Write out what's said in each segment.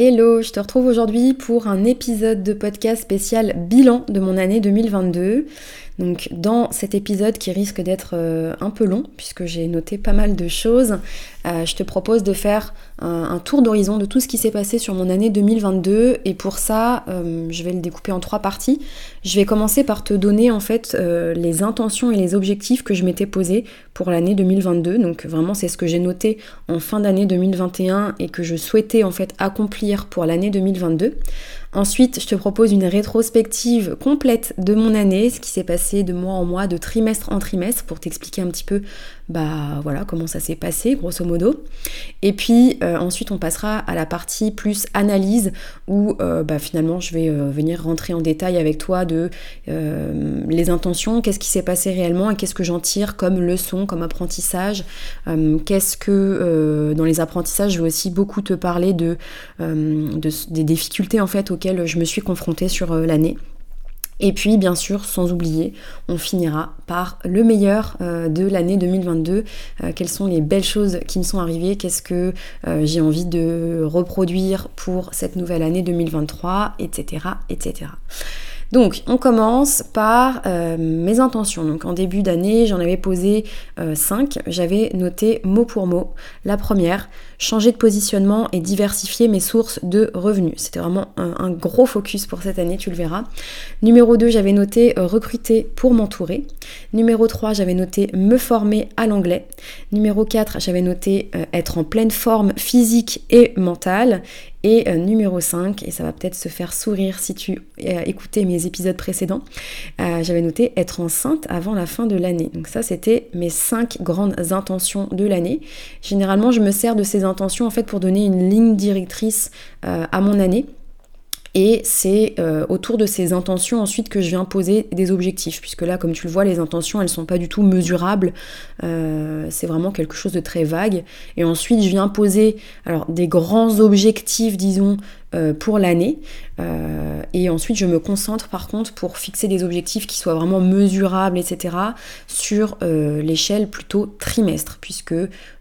Hello, je te retrouve aujourd'hui pour un épisode de podcast spécial bilan de mon année 2022. Donc dans cet épisode qui risque d'être euh, un peu long, puisque j'ai noté pas mal de choses, euh, je te propose de faire un, tour d'horizon de tout ce qui s'est passé sur mon année 2022. Et pour ça, euh, je vais le découper en trois parties. Je vais commencer par te donner en fait les intentions et les objectifs que je m'étais posés pour l'année 2022. Donc vraiment c'est ce que j'ai noté en fin d'année 2021 et que je souhaitais en fait accomplir pour l'année 2022. Ensuite, je te propose une rétrospective complète de mon année, ce qui s'est passé de mois en mois, de trimestre en trimestre, pour t'expliquer un petit peu bah voilà comment ça s'est passé grosso modo. Et puis euh, ensuite on passera à la partie plus analyse où euh, bah, finalement je vais euh, venir rentrer en détail avec toi de les intentions, qu'est-ce qui s'est passé réellement et qu'est-ce que j'en tire comme leçon, comme apprentissage. qu'est-ce que dans les apprentissages je vais aussi beaucoup te parler de, de, des difficultés en fait auxquelles je me suis confrontée sur l'année. Et puis, bien sûr, sans oublier, on finira par le meilleur euh, de l'année 2022. Euh, quelles sont les belles choses qui me sont arrivées? Qu'est-ce que euh, j'ai envie de reproduire pour cette nouvelle année 2023 Etc. etc. Donc, on commence par mes intentions. Donc, en début d'année, j'en avais posé 5. J'avais noté mot pour mot. La première, changer de positionnement et diversifier mes sources de revenus. C'était vraiment un, gros focus pour cette année, tu le verras. Numéro 2, j'avais noté euh, recruter pour m'entourer. Numéro 3, j'avais noté me former à l'anglais. Numéro 4, j'avais noté euh, être en pleine forme physique et mentale. Et euh, numéro 5, et ça va peut-être se faire sourire si tu as écouté mes épisodes précédents, j'avais noté être enceinte avant la fin de l'année. Donc ça, c'était mes 5 grandes intentions de l'année. Généralement, je me sers de ces intention en fait pour donner une ligne directrice euh, à mon année. Et c'est euh, autour de ces intentions ensuite que je viens poser des objectifs, puisque là, comme tu le vois, les intentions, elles sont pas du tout mesurables. Euh, c'est vraiment quelque chose de très vague. Et ensuite, je viens poser des grands objectifs, disons, euh, pour l'année. Euh, et ensuite, je me concentre par contre pour fixer des objectifs qui soient vraiment mesurables, etc. sur euh, l'échelle plutôt trimestre, puisque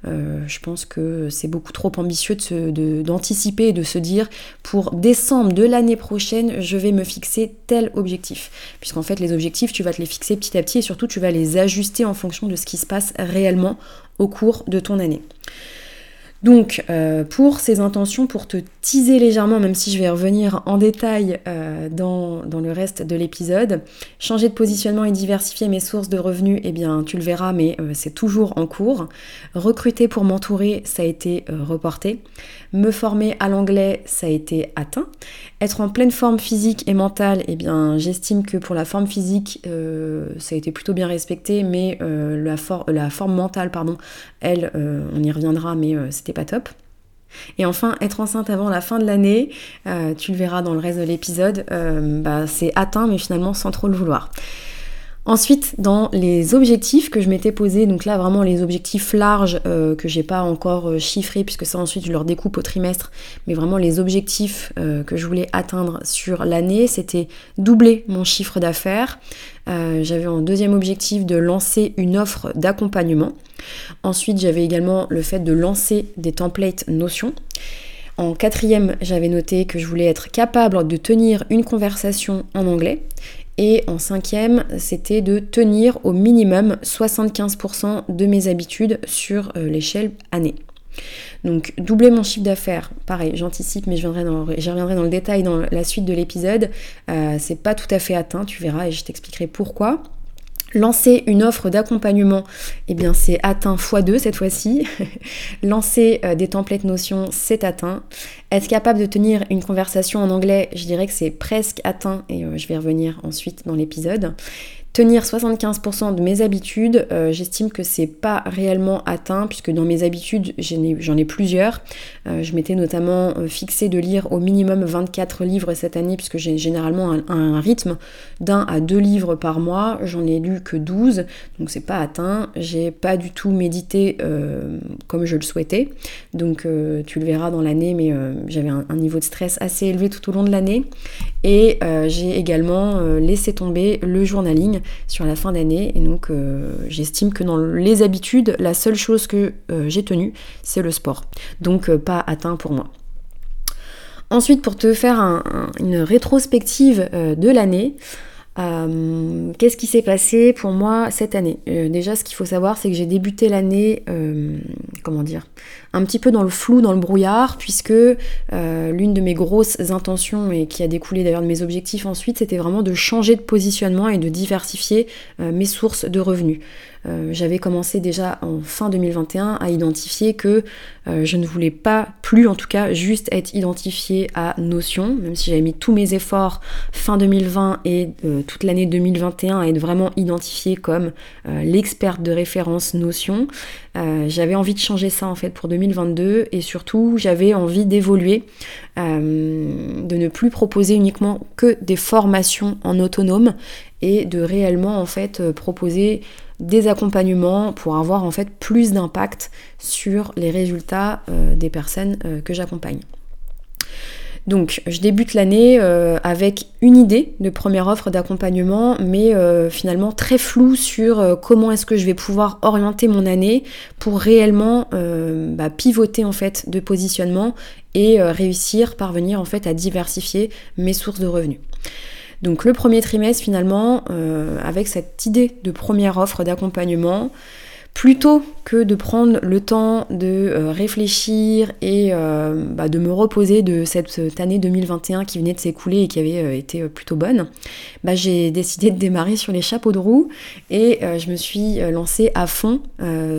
je pense que c'est beaucoup trop ambitieux d'anticiper et de se dire pour décembre de l'année prochaine, je vais me fixer tel objectif. Puisqu'en fait, les objectifs, tu vas te les fixer petit à petit et surtout, tu vas les ajuster en fonction de ce qui se passe réellement au cours de ton année. Donc euh, pour ces intentions, pour te teaser légèrement, même si je vais revenir en détail euh, dans, le reste de l'épisode, changer de positionnement et diversifier mes sources de revenus, eh bien tu le verras, mais euh, c'est toujours en cours. Recruter pour m'entourer, ça a été reporté. Me former à l'anglais, ça a été atteint. Être en pleine forme physique et mentale, eh bien j'estime que pour la forme physique, ça a été plutôt bien respecté, mais la, la, forme mentale, pardon, elle, on y reviendra, mais c'est pas top. Et enfin, être enceinte avant la fin de l'année, euh, tu le verras dans le reste de l'épisode, euh, bah, c'est atteint, mais finalement sans trop le vouloir. Ensuite, dans les objectifs que je m'étais posé, donc là vraiment les objectifs larges euh, que j'ai pas encore euh, chiffrés, puisque ça ensuite je leur découpe au trimestre, mais vraiment les objectifs euh, que je voulais atteindre sur l'année, c'était doubler mon chiffre d'affaires. J'avais en deuxième objectif de lancer une offre d'accompagnement. Ensuite, j'avais également le fait de lancer des templates Notion. En quatrième, j'avais noté que je voulais être capable de tenir une conversation en anglais. Et en cinquième, c'était de tenir au minimum 75% de mes habitudes sur euh, l'échelle année. Donc doubler mon chiffre d'affaires, pareil, j'anticipe, mais je reviendrai dans le détail dans la suite de l'épisode. Euh, c'est pas tout à fait atteint, tu verras, et je t'expliquerai pourquoi. Lancer une offre d'accompagnement, eh bien c'est atteint x2 cette fois-ci. Lancer euh, des templates Notion, c'est atteint. Être capable de tenir une conversation en anglais, je dirais que c'est presque atteint et euh, je vais revenir ensuite dans l'épisode. Tenir 75% de mes habitudes, euh, j'estime que c'est pas réellement atteint puisque dans mes habitudes j'en ai, plusieurs. Euh, je m'étais notamment euh, fixé de lire au minimum 24 livres cette année puisque j'ai généralement un, rythme d'un à deux livres par mois. J'en ai lu que 12 donc c'est pas atteint. J'ai pas du tout médité comme je le souhaitais donc tu le verras dans l'année mais j'avais un, un, niveau de stress assez élevé tout au long de l'année et j'ai également laissé tomber le journaling sur la fin d'année. Et donc euh, j'estime que dans les habitudes, la seule chose que euh, j'ai tenue, c'est le sport. Donc euh, pas atteint pour moi. Ensuite, pour te faire une rétrospective de l'année, qu'est-ce qui s'est passé pour moi cette année? Déjà, ce qu'il faut savoir, c'est que j'ai débuté l'année, comment dire, un petit peu dans le flou, dans le brouillard, puisque l'une de mes grosses intentions, et qui a découlé d'ailleurs de mes objectifs ensuite, c'était vraiment de changer de positionnement et de diversifier mes sources de revenus. Euh, j'avais commencé déjà en fin 2021 à identifier que euh, je ne voulais pas plus en tout cas juste être identifiée à Notion, même si j'avais mis tous mes efforts fin 2020 et euh, toute l'année 2021 à être vraiment identifiée comme l'experte de référence Notion. j'avais envie de changer ça en fait pour 2022 et surtout j'avais envie d'évoluer, de ne plus proposer uniquement que des formations en autonome et de réellement en fait proposer des accompagnements pour avoir en fait plus d'impact sur les résultats euh, des personnes euh, que j'accompagne. Donc je débute l'année euh, avec une idée de première offre d'accompagnement, mais finalement très floue sur comment est-ce que je vais pouvoir orienter mon année pour réellement bah, pivoter en fait de positionnement et réussir, parvenir en fait à diversifier mes sources de revenus. Donc le premier trimestre finalement, euh, avec cette idée de première offre d'accompagnement, plutôt que de prendre le temps de euh, réfléchir et euh, bah, de me reposer de cette, année 2021 qui venait de s'écouler et qui avait été plutôt bonne, bah, j'ai décidé de démarrer sur les chapeaux de roue et je me suis lancée à fond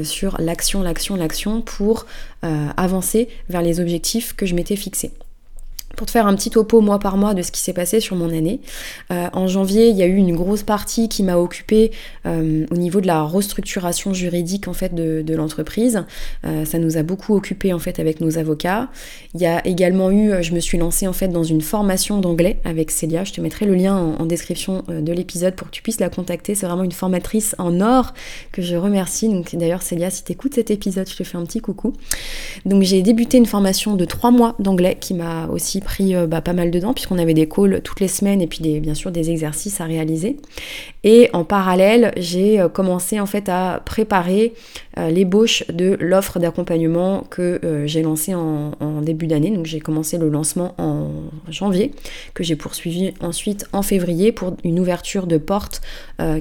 sur l'action, l'action, l'action pour avancer vers les objectifs que je m'étais fixés pour te faire un petit topo mois par mois de ce qui s'est passé sur mon année. Euh, en janvier, il y a eu une grosse partie qui m'a occupée euh, au niveau de la restructuration juridique en fait de, l'entreprise. Euh, ça nous a beaucoup occupé en fait avec nos avocats. Il y a également eu, je me suis lancée en fait dans une formation d'anglais avec Célia. Je te mettrai le lien en, description de l'épisode pour que tu puisses la contacter. C'est vraiment une formatrice en or que je remercie. Donc d'ailleurs Célia, si tu écoutes cet épisode, je te fais un petit coucou. Donc j'ai débuté une formation de trois mois d'anglais qui m'a aussi pris euh, bah, pas mal de temps puisqu'on avait des calls toutes les semaines et puis des, bien sûr des exercices à réaliser. Et en parallèle, j'ai euh, commencé en fait à préparer euh, l'ébauche de l'offre d'accompagnement que j'ai lancée en, début d'année. Donc j'ai commencé le lancement en janvier, que j'ai poursuivi ensuite en février pour une ouverture de porte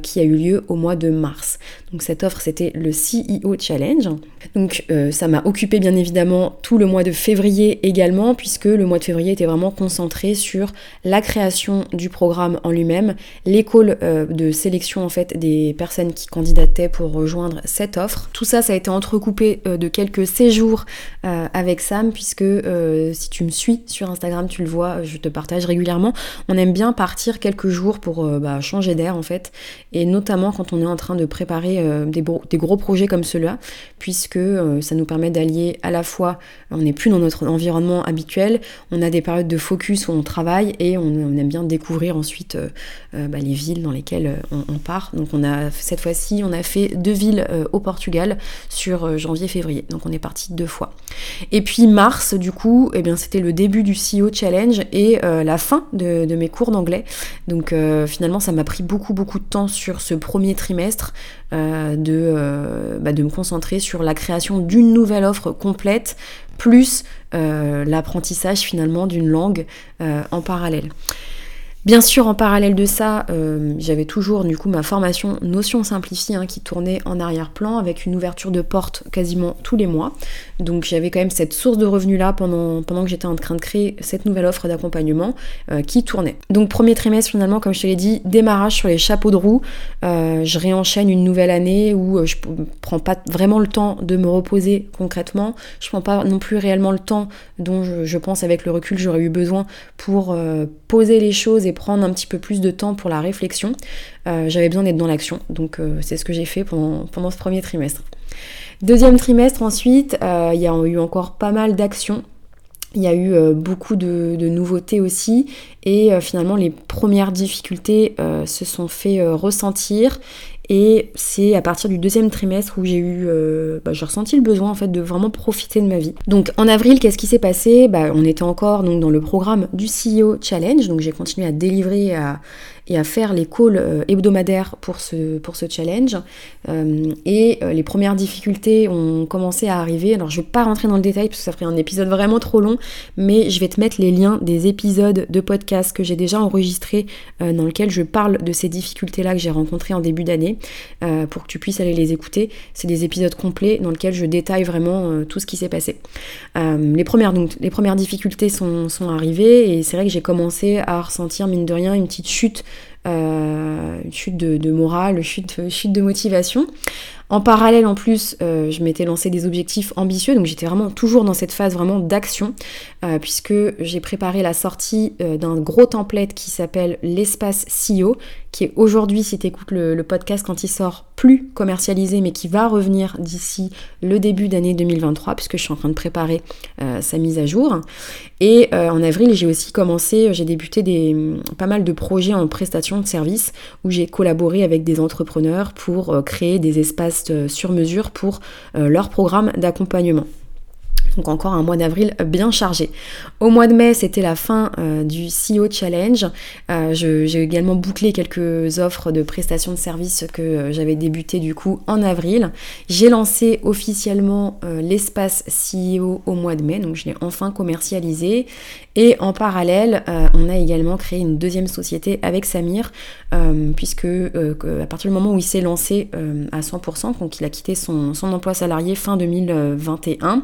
qui a eu lieu au mois de mars. Donc cette offre c'était le CEO Challenge. Donc ça m'a occupé bien évidemment tout le mois de février également puisque le mois de février était vraiment concentré sur la création du programme en lui-même, l'école euh, de sélection en fait des personnes qui candidataient pour rejoindre cette offre. Tout ça, ça a été entrecoupé euh, de quelques séjours euh, avec Sam, puisque si tu me suis sur Instagram, tu le vois, je te partage régulièrement. On aime bien partir quelques jours pour bah, changer d'air en fait, et notamment quand on est en train de préparer des, des, gros projets comme ceux-là, puisque ça nous permet d'allier à la fois, on n'est plus dans notre environnement habituel, on a des période de focus où on travaille et on, aime bien découvrir ensuite euh, euh, bah, les villes dans lesquelles euh, on, part. Donc on a cette fois-ci, on a fait deux villes au Portugal sur janvier-février. Donc on est parti deux fois. Et puis mars, du coup, eh bien c'était le début du CEO Challenge et la fin de, mes cours d'anglais. Donc finalement, ça m'a pris beaucoup beaucoup de temps sur ce premier trimestre de, bah, de me concentrer sur la création d'une nouvelle offre complète plus euh, l'apprentissage finalement d'une langue euh, en parallèle. Bien sûr, en parallèle de ça, euh, j'avais toujours du coup ma formation Notion Simplifiée hein, qui tournait en arrière-plan avec une ouverture de porte quasiment tous les mois. Donc j'avais quand même cette source de revenus là pendant, pendant que j'étais en train de créer cette nouvelle offre d'accompagnement euh, qui tournait. Donc premier trimestre finalement, comme je te l'ai dit, démarrage sur les chapeaux de roue. Euh, je réenchaîne une nouvelle année où je prends pas vraiment le temps de me reposer concrètement. Je prends pas non plus réellement le temps dont je, je pense avec le recul j'aurais eu besoin pour poser les choses et prendre un petit peu plus de temps pour la réflexion. J'avais besoin d'être dans l'action, donc c'est ce que j'ai fait pendant, pendant ce premier trimestre. Deuxième trimestre ensuite, il y a eu encore pas mal d'actions il y a eu euh, beaucoup de, nouveautés aussi et euh, finalement les premières difficultés euh, se sont fait ressentir et c'est à partir du deuxième trimestre où j'ai eu, bah, j'ai ressenti le besoin en fait de vraiment profiter de ma vie. Donc en avril, qu'est-ce qui s'est passé? Bah, On était encore donc dans le programme du CEO Challenge, donc j'ai continué à délivrer à et à faire les calls euh, hebdomadaires pour ce, pour ce challenge. Euh, et euh, les premières difficultés ont commencé à arriver. Alors je vais pas rentrer dans le détail parce que ça ferait un épisode vraiment trop long, mais je vais te mettre les liens des épisodes de podcast que j'ai déjà enregistrés dans lesquels je parle de ces difficultés-là que j'ai rencontrées en début d'année pour que tu puisses aller les écouter. C'est des épisodes complets dans lesquels je détaille vraiment tout ce qui s'est passé. les, premières, donc, les premières difficultés sont, sont arrivées et c'est vrai que j'ai commencé à ressentir mine de rien une petite chute une chute de, morale, chute, chute de motivation. En parallèle, en plus, euh, je m'étais lancé des objectifs ambitieux, donc j'étais vraiment toujours dans cette phase vraiment d'action, euh, puisque j'ai préparé la sortie d'un gros template qui s'appelle l'espace CEO, qui est aujourd'hui, si tu écoutes le, podcast quand il sort, plus commercialisé, mais qui va revenir d'ici le début d'année 2023, puisque je suis en train de préparer sa mise à jour. Et en avril, j'ai aussi commencé, j'ai débuté pas mal de projets en prestation de services, où j'ai collaboré avec des entrepreneurs pour créer des espaces euh, sur mesure pour euh, leur programme d'accompagnement. Donc encore un mois d'avril bien chargé. Au mois de mai, c'était la fin euh, du CEO Challenge. j'ai également bouclé quelques offres de prestations de services que j'avais débuté du coup en avril. J'ai lancé officiellement l'espace CEO au mois de mai, donc je l'ai enfin commercialisé. Et en parallèle, euh, on a également créé une deuxième société avec Samir, euh, puisque euh, à partir du moment où il s'est lancé à 100%, donc il a quitté son, emploi salarié fin 2021,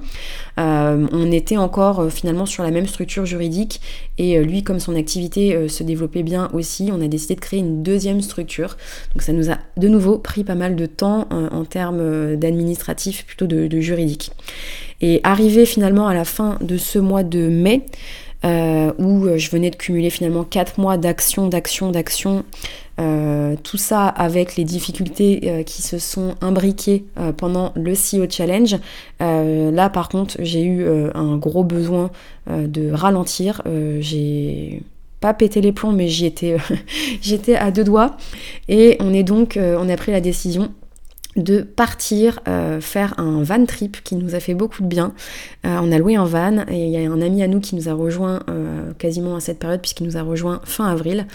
on était encore finalement sur la même structure juridique. Et lui, comme son activité se développait bien aussi, on a décidé de créer une deuxième structure. Donc ça nous a de nouveau pris pas mal de temps en termes d'administratif, plutôt de, de juridique. Et arrivé finalement à la fin de ce mois de mai, euh, où euh, je venais de cumuler finalement 4 mois d'action, d'action, d'action. Euh, tout ça avec les difficultés qui se sont imbriquées pendant le CEO Challenge. là par contre j'ai eu un gros besoin de ralentir. j'ai pas pété les plombs mais j'y étais, j'étais à deux doigts. Et on est donc, on a pris la décision de partir euh, faire un van trip qui nous a fait beaucoup de bien. Euh, on a loué un van et il y a un ami à nous qui nous a rejoint euh, quasiment à cette période puisqu'il nous a rejoint fin avril.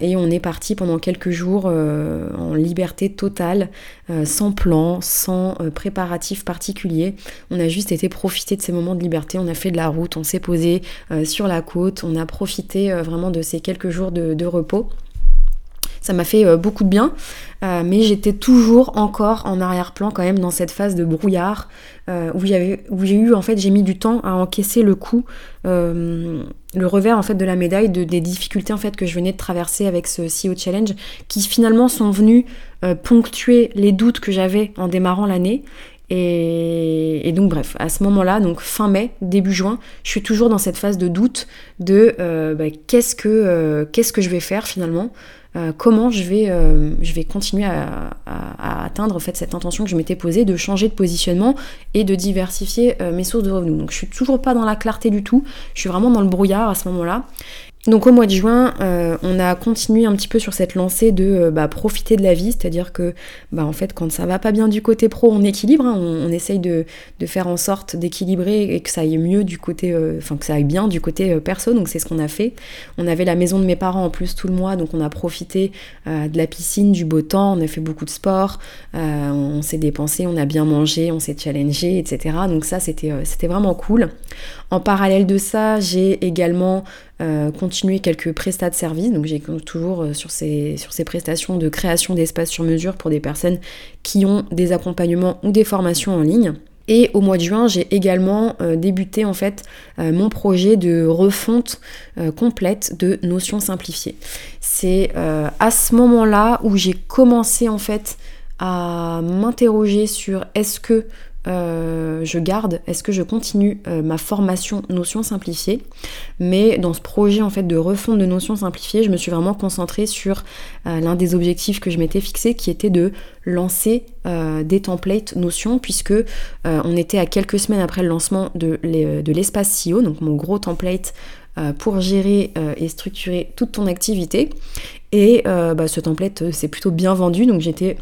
et on est parti pendant quelques jours en liberté totale, sans plan, sans préparatif particulier. On a juste été profiter de ces moments de liberté. On a fait de la route, on s'est posé sur la côte, on a profité vraiment de ces quelques jours de repos. Ça m'a fait euh, beaucoup de bien, euh, mais j'étais toujours encore en arrière-plan quand même dans cette phase de brouillard euh, où, j'ai eu en fait j'ai mis du temps à encaisser le coup, le revers en fait de la médaille de, des difficultés en fait que je venais de traverser avec ce CEO Challenge, qui finalement sont venus ponctuer les doutes que j'avais en démarrant l'année. Et, donc bref, à ce moment-là, donc fin mai, début juin, je suis toujours dans cette phase de doute de bah, qu'est-ce que qu'est-ce que je vais faire finalement? Euh, comment je vais, euh, je vais continuer à, atteindre en fait, cette intention que je m'étais posée de changer de positionnement et de diversifier euh, mes sources de revenus. Donc je suis toujours pas dans la clarté du tout, je suis vraiment dans le brouillard à ce moment-là. Donc au mois de juin, euh, on a continué un petit peu sur cette lancée de euh, bah, profiter de la vie, c'est-à-dire que bah, en fait quand ça va pas bien du côté pro, on équilibre, hein. on, essaye de, faire en sorte d'équilibrer et que ça aille mieux du côté, euh, enfin que ça aille bien du côté perso, donc c'est ce qu'on a fait. On avait la maison de mes parents en plus tout le mois, donc on a profité de la piscine, du beau temps, on a fait beaucoup de sport, on s'est dépensé, on a bien mangé, on s'est challengé, etc. Donc ça c'était vraiment cool. En parallèle de ça, j'ai également euh, continué quelques prestats de services. Donc j'ai toujours euh, sur, ces, sur ces prestations de création d'espace sur mesure pour des personnes qui ont des accompagnements ou des formations en ligne. Et au mois de juin, j'ai également euh, débuté en fait mon projet de refonte complète de notions simplifiées. C'est à ce moment-là où j'ai commencé en fait à m'interroger sur est-ce que je garde, est-ce que je continue ma formation notions simplifiées. Mais dans ce projet en fait de refonte de notions simplifiées, je me suis vraiment concentrée sur l'un des objectifs que je m'étais fixé qui était de lancer des templates notions puisque on était à quelques semaines après le lancement de l'espace CEO, donc mon gros template pour gérer et structurer toute ton activité. Et euh, bah, ce template euh, s'est plutôt bien vendu, donc j'étais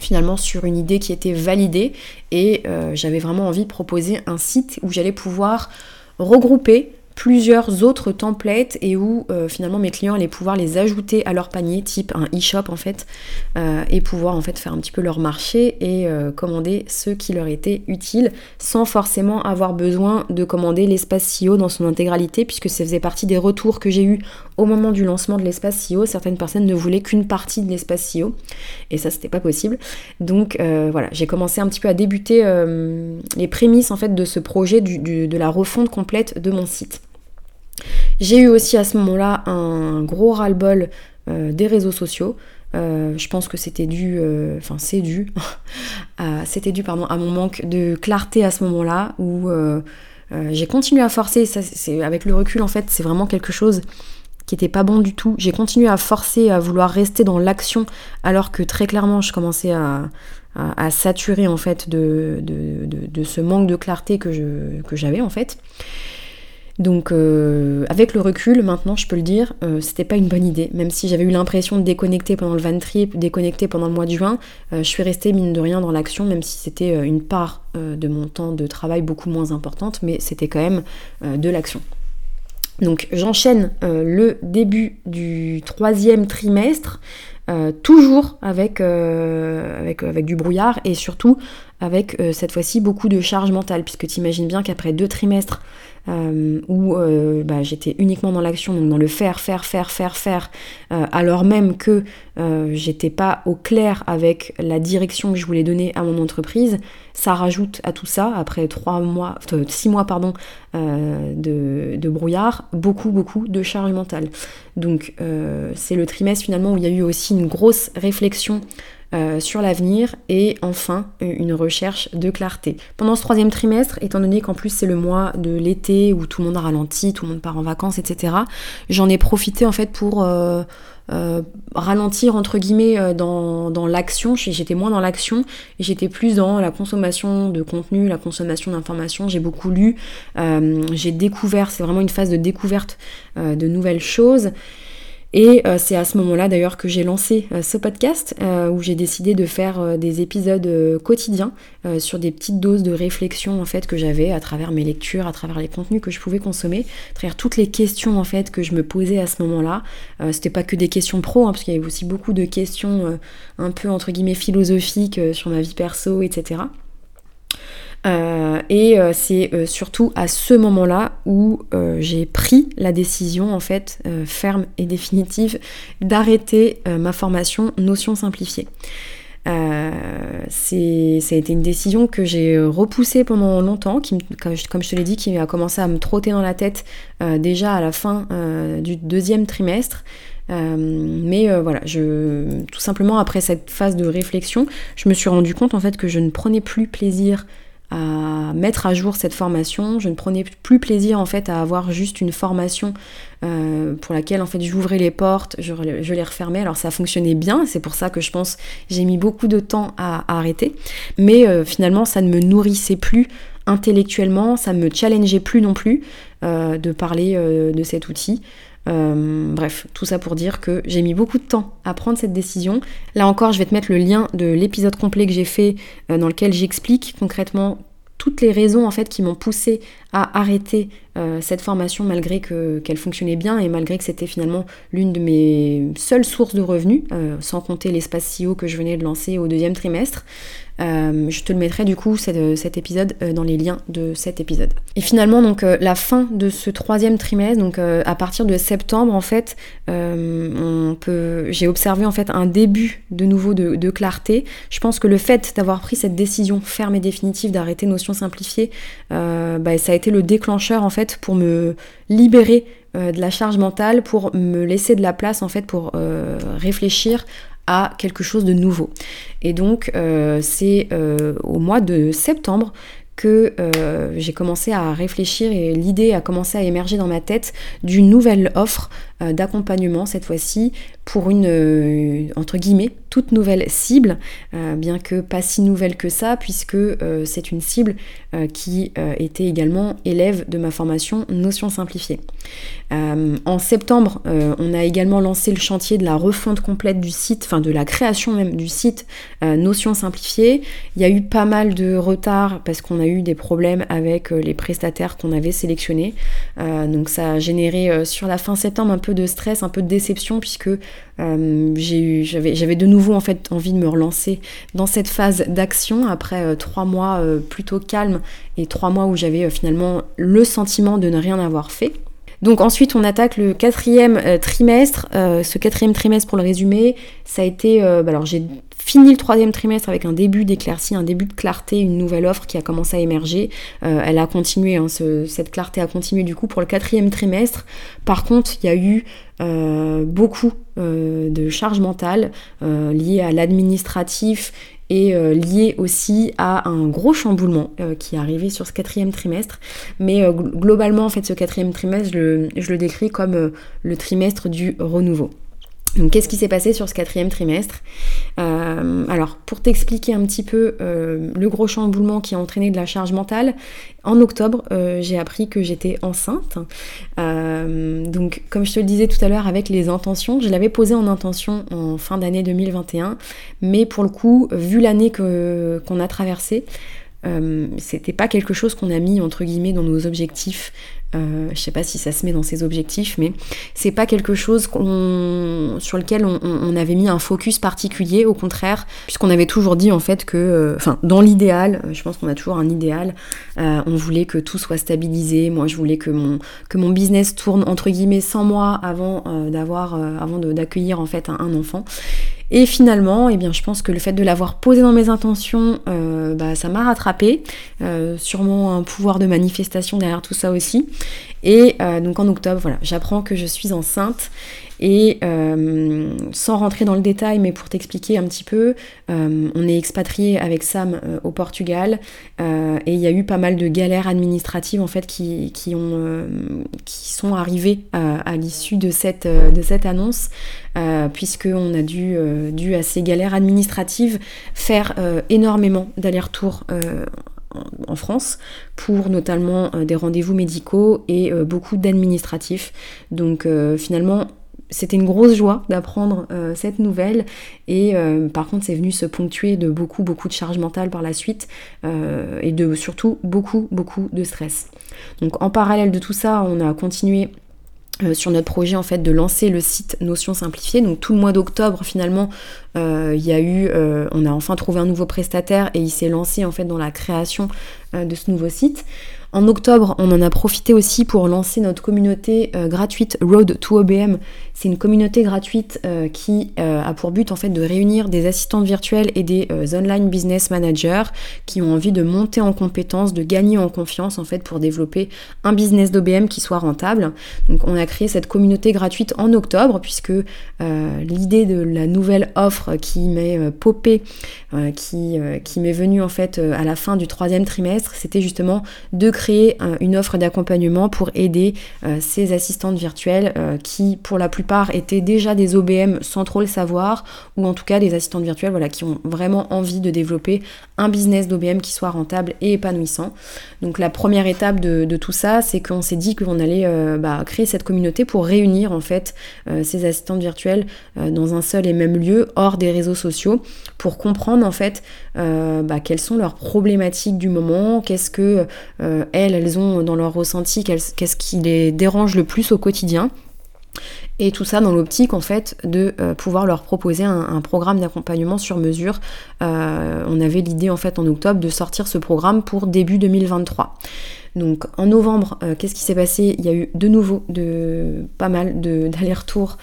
finalement sur une idée qui était validée et euh, j'avais vraiment envie de proposer un site où j'allais pouvoir regrouper plusieurs autres templates et où euh, finalement mes clients allaient pouvoir les ajouter à leur panier, type un e-shop en fait, euh, et pouvoir en fait faire un petit peu leur marché et euh, commander ceux qui leur étaient utiles sans forcément avoir besoin de commander l'espace SEO dans son intégralité puisque ça faisait partie des retours que j'ai eu au moment du lancement de l'espace SEO. Certaines personnes ne voulaient qu'une partie de l'espace SEO et ça c'était pas possible. Donc voilà, j'ai commencé un petit peu à débuter les prémices en fait de ce projet de la refonte complète de mon site. J'ai eu aussi à ce moment-là un gros ras-le-bol euh, des réseaux sociaux. Euh, je pense que c'était dû, euh, enfin c'est dû, c'était pardon à mon manque de clarté à ce moment-là où j'ai continué à forcer. Avec le recul en fait, c'est vraiment quelque chose qui était pas bon du tout. J'ai continué à forcer à vouloir rester dans l'action alors que très clairement je commençais à, saturer en fait de, ce manque de clarté que j'avais en fait. Donc euh, avec le recul, maintenant je peux le dire, euh, c'était pas une bonne idée. Même si j'avais eu l'impression de déconnecter pendant le van trip, déconnecter pendant le mois de juin, euh, je suis restée mine de rien dans l'action, même si c'était une part de mon temps de travail beaucoup moins importante, mais c'était quand même de l'action. Donc j'enchaîne le début du troisième trimestre, toujours avec, du brouillard et surtout avec cette fois-ci beaucoup de charge mentale, puisque tu imagines bien qu'après deux trimestres euh, où euh, bah, j'étais uniquement dans l'action, donc dans le faire, faire, faire, faire, faire, euh, alors même que j'étais pas au clair avec la direction que je voulais donner à mon entreprise, ça rajoute à tout ça, après trois mois, six mois pardon, de, de, brouillard, beaucoup, beaucoup de charge mentale. Donc c'est le trimestre finalement où il y a eu aussi une grosse réflexion euh, sur l'avenir et enfin une recherche de clarté. Pendant ce troisième trimestre, étant donné qu'en plus c'est le mois de l'été où tout le monde a ralenti, tout le monde part en vacances, etc., j'en ai profité en fait pour euh, euh, ralentir entre guillemets dans, dans l'action. J'étais moins dans l'action et j'étais plus dans la consommation de contenu, la consommation d'informations. J'ai beaucoup lu, j'ai découvert, c'est vraiment une phase de découverte de nouvelles choses. Et euh, c'est à ce moment-là d'ailleurs que j'ai lancé euh, ce podcast euh, où j'ai décidé de faire des épisodes quotidiens sur des petites doses de réflexion en fait que j'avais à travers mes lectures, à travers les contenus que je pouvais consommer, à travers toutes les questions en fait que je me posais à ce moment-là. C'était pas que des questions pro, hein, parce qu'il y avait aussi beaucoup de questions un peu entre guillemets philosophiques sur ma vie perso, etc. Euh, et euh, c'est euh, surtout à ce moment-là où j'ai pris la décision en fait ferme et définitive d'arrêter ma formation notion simplifiée. Euh, ça a été une décision que j'ai repoussée pendant longtemps, qui, comme, je, te l'ai dit, qui a commencé à me trotter dans la tête déjà à la fin du deuxième trimestre. mais voilà, je, tout simplement après cette phase de réflexion, je me suis rendu compte en fait que je ne prenais plus plaisir à mettre à jour cette formation. Je ne prenais plus plaisir en fait à avoir juste une formation euh, pour laquelle en fait j'ouvrais les portes, je, les refermais. Alors ça fonctionnait bien, c'est pour ça que je pense j'ai mis beaucoup de temps à, arrêter. Mais euh, finalement ça ne me nourrissait plus intellectuellement, ça ne me challengeait plus non plus euh, de parler de cet outil. Bref, tout ça pour dire que j'ai mis beaucoup de temps à prendre cette décision. Là encore, je vais te mettre le lien de l'épisode complet que j'ai fait dans lequel j'explique concrètement toutes les raisons en fait qui m'ont poussé à arrêter euh, cette formation malgré que, qu'elle fonctionnait bien et malgré que c'était finalement l'une de mes seules sources de revenus, euh, sans compter l'espace CEO que je venais de lancer au deuxième trimestre. Euh, je te le mettrai du coup cet épisode dans les liens de cet épisode. Et finalement donc la fin de ce troisième trimestre, donc à partir de septembre en fait, j'ai observé en fait un début de nouveau de, clarté. Je pense que le fait d'avoir pris cette décision ferme et définitive d'arrêter notion simplifiée, bah, ça a été le déclencheur en fait pour me libérer euh, de la charge mentale, pour me laisser de la place en fait pour euh, réfléchir quelque chose de nouveau. Et donc c'est au mois de septembre que j'ai commencé à réfléchir et l'idée a commencé à émerger dans ma tête d'une nouvelle offre d'accompagnement cette fois-ci pour une entre guillemets toute nouvelle cible, euh, bien que pas si nouvelle que ça, puisque euh, c'est une cible euh, qui était également élève de ma formation Notion simplifiée. en septembre, on a également lancé le chantier de la refonte complète du site, enfin de la création même du site Notion simplifiée. Il y a eu pas mal de retard parce qu'on a eu des problèmes avec les prestataires qu'on avait sélectionnés. donc ça a généré sur la fin septembre un peu de stress, un peu de déception, puisque j'avais de nouveau en fait envie de me relancer dans cette phase d'action après euh, trois mois euh, plutôt calmes et trois mois où j'avais euh, finalement le sentiment de ne rien avoir fait. Donc ensuite on attaque le quatrième trimestre. ce quatrième trimestre pour le résumer, ça a été... Bah, alors j'ai fini le troisième trimestre avec un début d'éclaircie, un début de clarté, une nouvelle offre qui a commencé à émerger. elle a continué, hein, cette clarté a continué du coup pour le quatrième trimestre. Par contre, il y a eu euh, beaucoup euh, de charges mentales euh, liées à l'administratif et liées aussi à un gros chamboulement qui est arrivé sur ce quatrième trimestre. Mais globalement, en fait, ce quatrième trimestre, je le décris comme le trimestre du renouveau. Qu'est-ce qui s'est passé sur ce quatrième trimestre? Euh, Alors pour t'expliquer un petit peu euh, le gros chamboulement qui a entraîné de la charge mentale, en octobre euh, j'ai appris que j'étais enceinte. donc comme je te le disais tout à l'heure avec les intentions, je l'avais posé en intention en fin d'année 2021, mais pour le coup vu l'année qu'on a traversée, c'était pas quelque chose qu'on a mis entre guillemets dans nos objectifs euh, je sais pas si ça se met dans ses objectifs, mais c'est pas quelque chose sur lequel on, avait mis un focus particulier, au contraire, puisqu'on avait toujours dit en fait que, euh, enfin, dans l'idéal, euh, je pense qu'on a toujours un idéal, on voulait que tout soit stabilisé. Moi, je voulais que mon, que mon business tourne entre guillemets 100 mois avant d'avoir, avant d'accueillir en fait un enfant. Et finalement, eh bien, je pense que le fait de l'avoir posé dans mes intentions, euh, bah, ça m'a rattrapé. Euh, sûrement un pouvoir de manifestation derrière tout ça aussi. Et euh, donc en octobre, voilà, j'apprends que je suis enceinte. Et euh, sans rentrer dans le détail, mais pour t'expliquer un petit peu, euh, on est expatrié avec Sam euh, au Portugal et il y a eu pas mal de galères administratives en fait qui, qui ont, qui sont arrivées à l'issue de cette, de cette annonce, puisqu'on a dû, dû à ces galères administratives faire énormément d'allers-retours en France pour notamment des rendez-vous médicaux et beaucoup d'administratifs. Donc finalement c'était une grosse joie d'apprendre euh, cette nouvelle et euh, par contre c'est venu se ponctuer de beaucoup beaucoup de charges mentales par la suite euh, et de surtout beaucoup beaucoup de stress. Donc en parallèle de tout ça on a continué sur notre projet en fait de lancer le site Notion Simplifiée. Donc tout le mois d'octobre finalement il y a eu, on a enfin trouvé un nouveau prestataire et il s'est lancé en fait dans la création de ce nouveau site. En octobre, on en a profité aussi pour lancer notre communauté euh, gratuite Road to OBM. C'est une communauté gratuite euh, qui euh, a pour but en fait de réunir des assistantes virtuelles et des online business managers qui ont envie de monter en compétences, de gagner en confiance en fait pour développer un business d'OBM qui soit rentable. Donc on a créé cette communauté gratuite en octobre puisque l'idée de la nouvelle offre qui m'est popée, qui, m'est venue en fait à la fin du troisième trimestre, c'était justement de créer une offre d'accompagnement pour aider euh, ces assistantes virtuelles euh, qui, pour la plupart, étaient déjà des OBM sans trop le savoir, ou en tout cas des assistantes virtuelles voilà, qui ont vraiment envie de développer un business d'OBM qui soit rentable et épanouissant. Donc la première étape de, tout ça, c'est qu'on s'est dit qu'on allait euh, bah, créer cette communauté pour réunir en fait ces assistantes virtuelles dans un seul et même lieu, hors des réseaux sociaux, pour comprendre en fait bah, quelles sont leurs problématiques du moment, qu'est-ce que elles, elles ont dans leur ressenti, qu'est-ce qui les dérange le plus au quotidien. Et tout ça dans l'optique en fait de euh, pouvoir leur proposer un, programme d'accompagnement sur mesure. Euh, on avait l'idée en fait en octobre de sortir ce programme pour début 2023. Donc en novembre, euh, qu'est-ce qui s'est passé? Il y a eu de nouveau de pas mal d'allers-retours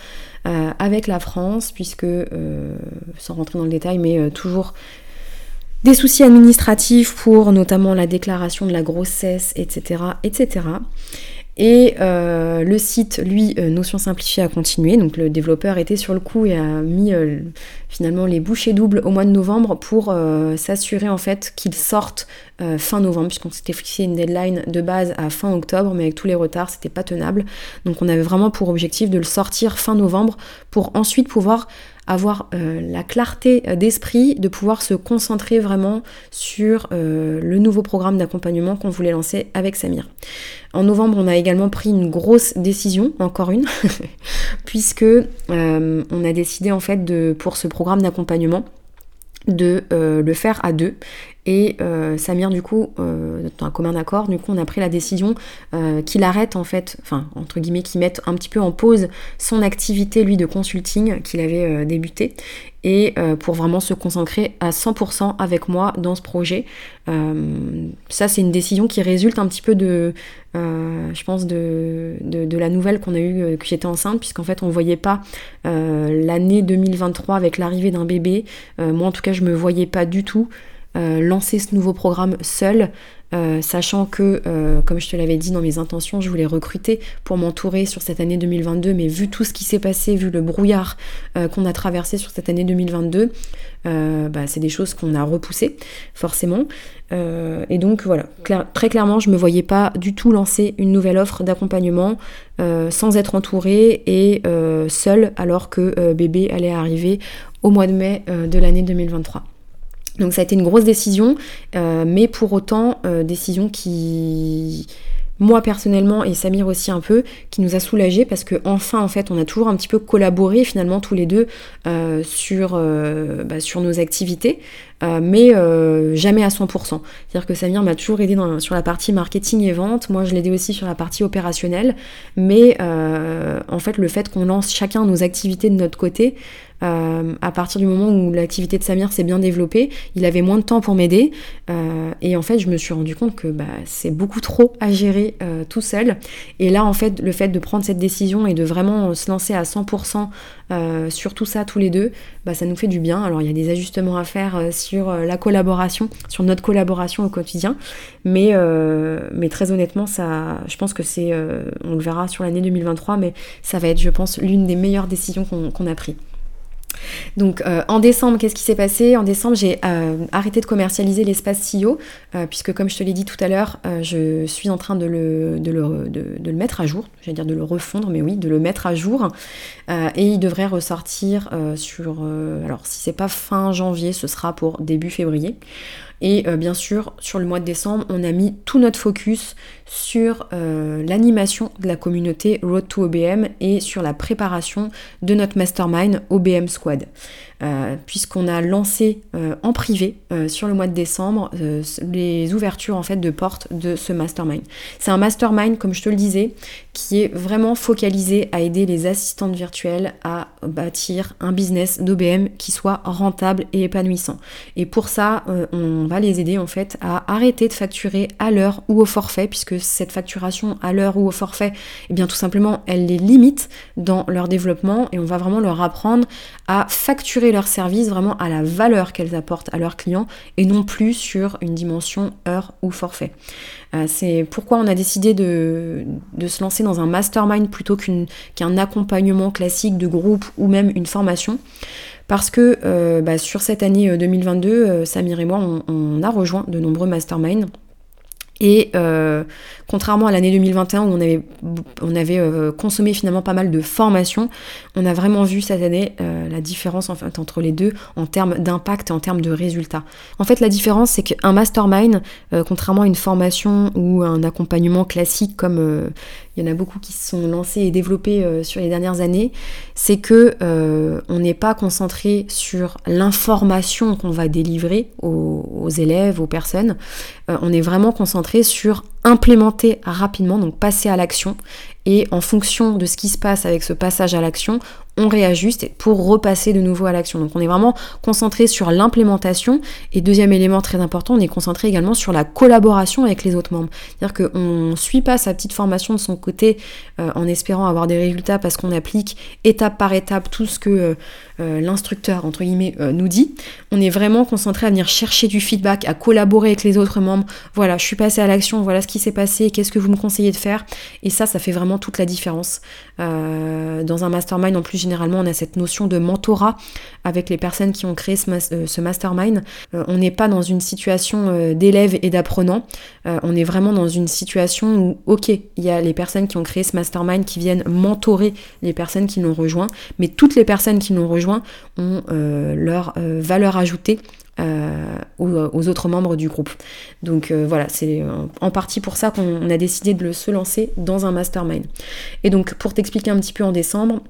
avec la France, puisque sans rentrer dans le détail, mais toujours des soucis administratifs pour notamment la déclaration de la grossesse, etc. etc. Et le site, lui, Notion Simplifiée a continué. Donc le développeur était sur le coup et a mis finalement les bouchées doubles au mois de novembre pour s'assurer en fait qu'il sorte fin novembre, puisqu'on s'était fixé une deadline de base à fin octobre, mais avec tous les retards, c'était pas tenable. Donc on avait vraiment pour objectif de le sortir fin novembre pour ensuite pouvoir avoir euh, la clarté euh, d'esprit de pouvoir se concentrer vraiment sur euh, le nouveau programme d'accompagnement qu'on voulait lancer avec Samir. En novembre, on a également pris une grosse décision, encore une, puisque on a décidé en fait de pour ce programme d'accompagnement de le faire à deux et euh, Samir, du coup, euh, dans un commun accord, du coup, on a pris la décision euh, qu'il arrête, en fait, enfin, entre guillemets, qu'il mette un petit peu en pause son activité, lui, de consulting qu'il avait débuté, et pour vraiment se concentrer à 100% avec moi dans ce projet. ça, c'est une décision qui résulte un petit peu de, je pense, de, de, la nouvelle qu'on a eue, que j'étais enceinte, puisqu'en fait, on ne voyait pas l'année 2023 avec l'arrivée d'un bébé. moi, en tout cas, je me voyais pas du tout. Euh, lancer ce nouveau programme seul, euh, sachant que, euh, comme je te l'avais dit dans mes intentions, je voulais recruter pour m'entourer sur cette année 2022, mais vu tout ce qui s'est passé, vu le brouillard qu'on a traversé sur cette année 2022, bah, c'est des choses qu'on a repoussées, forcément. et donc voilà, très clairement, je ne me voyais pas du tout lancer une nouvelle offre d'accompagnement sans être entourée et seule, alors que bébé allait arriver au mois de mai de l'année 2023. Donc ça a été une grosse décision, euh, mais pour autant, euh, décision qui, moi personnellement et Samir aussi un peu, qui nous a soulagés parce que enfin en fait on a toujours un petit peu collaboré finalement tous les deux euh, sur, bah, sur nos activités, mais jamais à 100%. C'est-à-dire que Samir m'a toujours aidé sur la partie marketing et vente, moi je l'ai aidé aussi sur la partie opérationnelle, mais en fait le fait qu'on lance chacun nos activités de notre côté, euh, à partir du moment où l'activité de Samir s'est bien développée, il avait moins de temps pour m'aider. Euh, et en fait, je me suis rendu compte que bah, c'est beaucoup trop à gérer euh, tout seul. Et là, en fait, le fait de prendre cette décision et de vraiment se lancer à 100% sur tout ça, tous les deux, bah, ça nous fait du bien. Alors, il y a des ajustements à faire sur la collaboration, sur notre collaboration au quotidien. Mais, mais très honnêtement, ça, je pense que c'est, on le verra sur l'année 2023, mais ça va être, je pense, l'une des meilleures décisions qu'on a prises. Donc euh, en décembre, qu'est-ce qui s'est passé? En décembre, j'ai euh, arrêté de commercialiser l'espace CEO, euh, puisque comme je te l'ai dit tout à l'heure, je suis en train de le, le mettre à jour, j'allais dire de le refondre, mais oui, de le mettre à jour. et il devrait ressortir sur... alors si c'est pas fin janvier, ce sera pour début février. Et bien sûr, sur le mois de décembre, on a mis tout notre focus sur l'animation de la communauté Road to OBM et sur la préparation de notre mastermind OBM Squad. Euh, puisqu'on a lancé euh, en privé euh, sur le mois de décembre les ouvertures en fait de portes de ce mastermind. C'est un mastermind, comme je te le disais, qui est vraiment focalisé à aider les assistantes virtuelles à bâtir un business d'OBM qui soit rentable et épanouissant. Et pour ça, on va les aider en fait à arrêter de facturer à l'heure ou au forfait, puisque cette facturation à l'heure ou au forfait, eh bien tout simplement, elle les limite dans leur développement et on va vraiment leur apprendre à facturer leur service vraiment à la valeur qu'elles apportent à leurs clients et non plus sur une dimension heure ou forfait. Euh, c'est pourquoi on a décidé de, se lancer dans un mastermind plutôt qu'un accompagnement classique de groupe ou même une formation. Parce que euh, bah, sur cette année 2022, euh, Samir et moi, on a rejoint de nombreux masterminds et euh, contrairement à l'année 2021 où on avait, on avait euh, consommé finalement pas mal de formations, on a vraiment vu cette année euh, la différence en fait, entre les deux en termes d'impact et en termes de résultats. En fait, la différence, c'est qu'un mastermind, contrairement à une formation ou un accompagnement classique comme il y en a beaucoup qui se sont lancés et développés euh, sur les dernières années, c'est que euh, on n'est pas concentré sur l'information qu'on va délivrer aux, élèves, aux personnes. Euh, on est vraiment concentré sur implémenter rapidement, donc passer à l'action. Et en fonction de ce qui se passe avec ce passage à l'action, on réajuste pour repasser de nouveau à l'action. Donc on est vraiment concentré sur l'implémentation et deuxième élément très important, on est concentré également sur la collaboration avec les autres membres. C'est-à-dire qu'on ne suit pas sa petite formation de son côté euh, en espérant avoir des résultats parce qu'on applique étape par étape tout ce que euh, euh, l'instructeur entre guillemets nous dit. On est vraiment concentré à venir chercher du feedback, à collaborer avec les autres membres. Voilà, je suis passé à l'action, voilà ce qui s'est passé, qu'est-ce que vous me conseillez de faire. Et ça, ça fait vraiment toute la différence. dans un mastermind en plus généralement, on a cette notion de mentorat avec les personnes qui ont créé ce, euh, mastermind. Euh, on n'est pas dans une situation euh, d'élève et d'apprenant. on est vraiment dans une situation où, ok, il y a les personnes qui ont créé ce mastermind qui viennent mentorer les personnes qui l'ont rejoint, mais toutes les personnes qui l'ont rejoint ont leur valeur ajoutée aux, autres membres du groupe. Donc voilà, c'est en partie pour ça qu'on a décidé de se lancer dans un mastermind. Et donc pour t'expliquer un petit peu en décembre,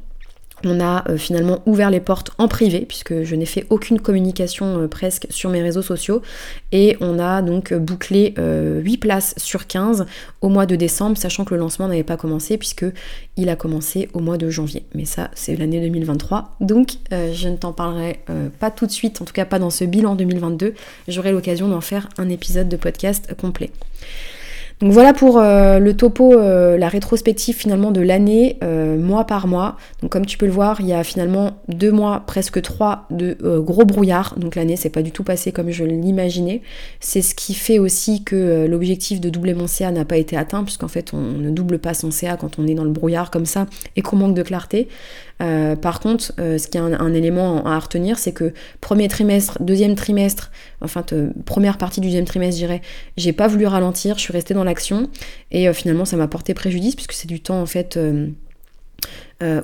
on a euh, finalement ouvert les portes en privé puisque je n'ai fait aucune communication euh, presque sur mes réseaux sociaux. Et on a donc bouclé 8 euh, places sur 15 au mois de décembre sachant que le lancement n'avait pas commencé puisque il a commencé au mois de janvier. Mais ça c'est l'année 2023 donc je ne t'en parlerai pas tout de suite en tout cas pas dans ce bilan 2022 j'aurai l'occasion d'en faire un épisode de podcast complet. Donc voilà pour euh, le topo, euh, la rétrospective finalement de l'année, euh, mois par mois. Donc comme tu peux le voir, il y a finalement deux mois, presque trois de gros brouillard. Donc l'année s'est pas du tout passée comme je l'imaginais. C'est ce qui fait aussi que l'objectif de doubler mon CA n'a pas été atteint, puisqu'en fait on ne double pas son CA quand on est dans le brouillard comme ça et qu'on manque de clarté. Euh, par contre, euh, ce qui est un, élément à retenir, c'est que premier trimestre, deuxième trimestre, enfin première partie du deuxième trimestre, je dirais, j'ai pas voulu ralentir, je suis restée dans l'action et euh, finalement ça m'a porté préjudice puisque c'est du temps en fait.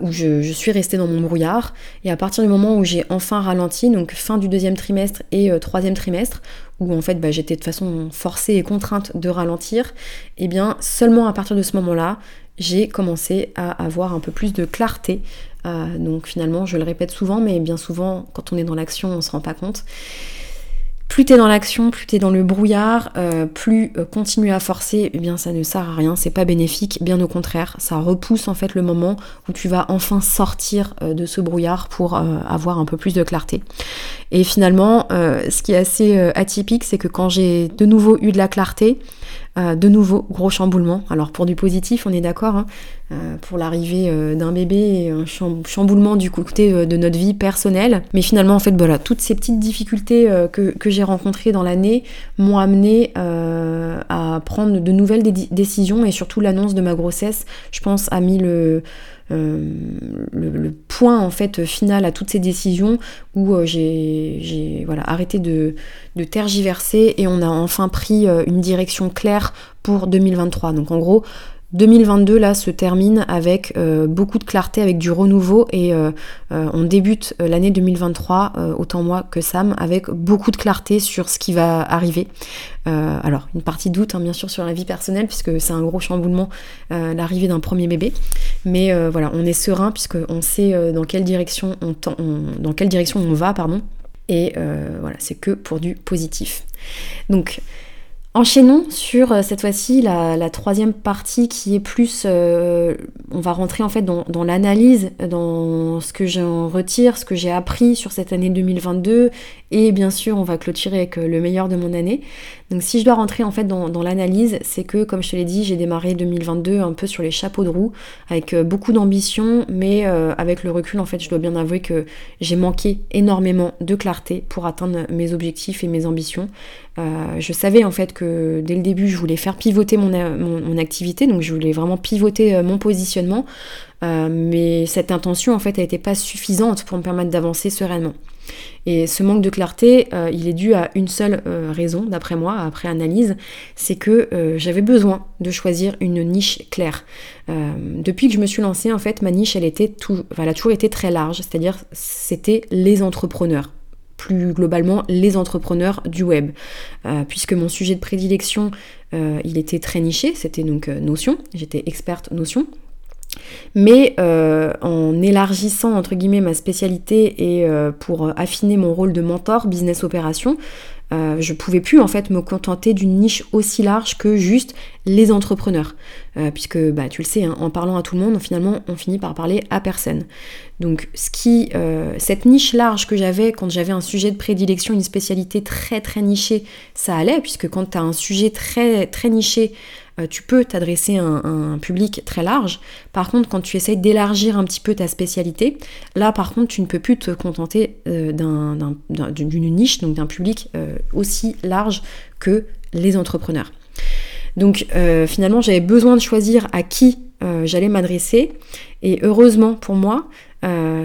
où je, suis restée dans mon brouillard. Et à partir du moment où j'ai enfin ralenti, donc fin du deuxième trimestre et troisième trimestre, où en fait bah, j'étais de façon forcée et contrainte de ralentir, et eh bien seulement à partir de ce moment-là, j'ai commencé à avoir un peu plus de clarté euh, donc finalement, je le répète souvent, mais bien souvent, quand on est dans l'action, on se rend pas compte. Plus t'es dans l'action, plus t'es dans le brouillard, euh, plus euh, continuer à forcer, eh bien ça ne sert à rien, c'est pas bénéfique, bien au contraire, ça repousse en fait le moment où tu vas enfin sortir de ce brouillard pour avoir un peu plus de clarté. Et finalement, ce qui est assez atypique, c'est que quand j'ai de nouveau eu de la clarté, euh, de nouveau, gros chamboulement. Alors pour du positif, on est d'accord, hein. euh, pour l'arrivée euh, d'un bébé, un chamboulement du côté de notre vie personnelle. Mais finalement, en fait, voilà, toutes ces petites difficultés que, j'ai rencontrées dans l'année m'ont amené à prendre de nouvelles décisions et surtout l'annonce de ma grossesse, je pense, a mis le euh, le, point en fait final à toutes ces décisions où euh, j'ai voilà, arrêté de, de, tergiverser et on a enfin pris euh, une direction claire pour 2023. Donc en gros, 2022 là se termine avec euh, beaucoup de clarté, avec du renouveau et euh, euh, on débute l'année 2023, autant moi que Sam, avec beaucoup de clarté sur ce qui va arriver. alors une partie doute hein, bien sûr sur la vie personnelle puisque c'est un gros chamboulement l'arrivée d'un premier bébé, mais voilà on est serein puisqu'on sait dans quelle direction on, dans quelle direction on va pardon et voilà c'est que pour du positif. Donc Enchaînons sur euh, cette fois-ci la, troisième partie qui est plus, euh, on va rentrer en fait dans, l'analyse, dans ce que j'en retire, ce que j'ai appris sur cette année 2022 et bien sûr on va clôturer avec euh, le meilleur de mon année. Donc si je dois rentrer en fait dans, l'analyse, c'est que comme je te l'ai dit, j'ai démarré 2022 un peu sur les chapeaux de roue avec beaucoup d'ambition, mais avec le recul en fait je dois bien avouer que j'ai manqué énormément de clarté pour atteindre mes objectifs et mes ambitions. Euh, je savais en fait que dès le début je voulais faire pivoter mon, mon, activité, donc je voulais vraiment pivoter euh, mon positionnement, euh, mais cette intention en fait n'était pas suffisante pour me permettre d'avancer sereinement. Et ce manque de clarté, il est dû à une seule raison, d'après moi, après analyse, c'est que j'avais besoin de choisir une niche claire. depuis que je me suis lancée, en fait, ma niche, elle, était tout, elle a toujours été très large, c'est-à-dire c'était les entrepreneurs plus globalement les entrepreneurs du web. Euh, puisque mon sujet de prédilection, euh, il était très niché, c'était donc euh, Notion, j'étais experte Notion. Mais en élargissant entre guillemets ma spécialité et pour affiner mon rôle de mentor business opération, euh, je pouvais plus en fait me contenter d'une niche aussi large que juste les entrepreneurs. Euh, puisque bah, tu le sais, hein, en parlant à tout le monde, finalement on finit par parler à personne. Donc ce qui, euh, cette niche large que j'avais quand j'avais un sujet de prédilection, une spécialité très très nichée, ça allait, puisque quand tu as un sujet très très niché, euh, tu peux t'adresser à, un public très large. Par contre, quand tu essayes d'élargir un petit peu ta spécialité, là par contre, tu ne peux plus te contenter euh, d'une niche, donc d'un public euh, aussi large que les entrepreneurs. Donc finalement, j'avais besoin de choisir à qui j'allais m'adresser. Et heureusement pour moi,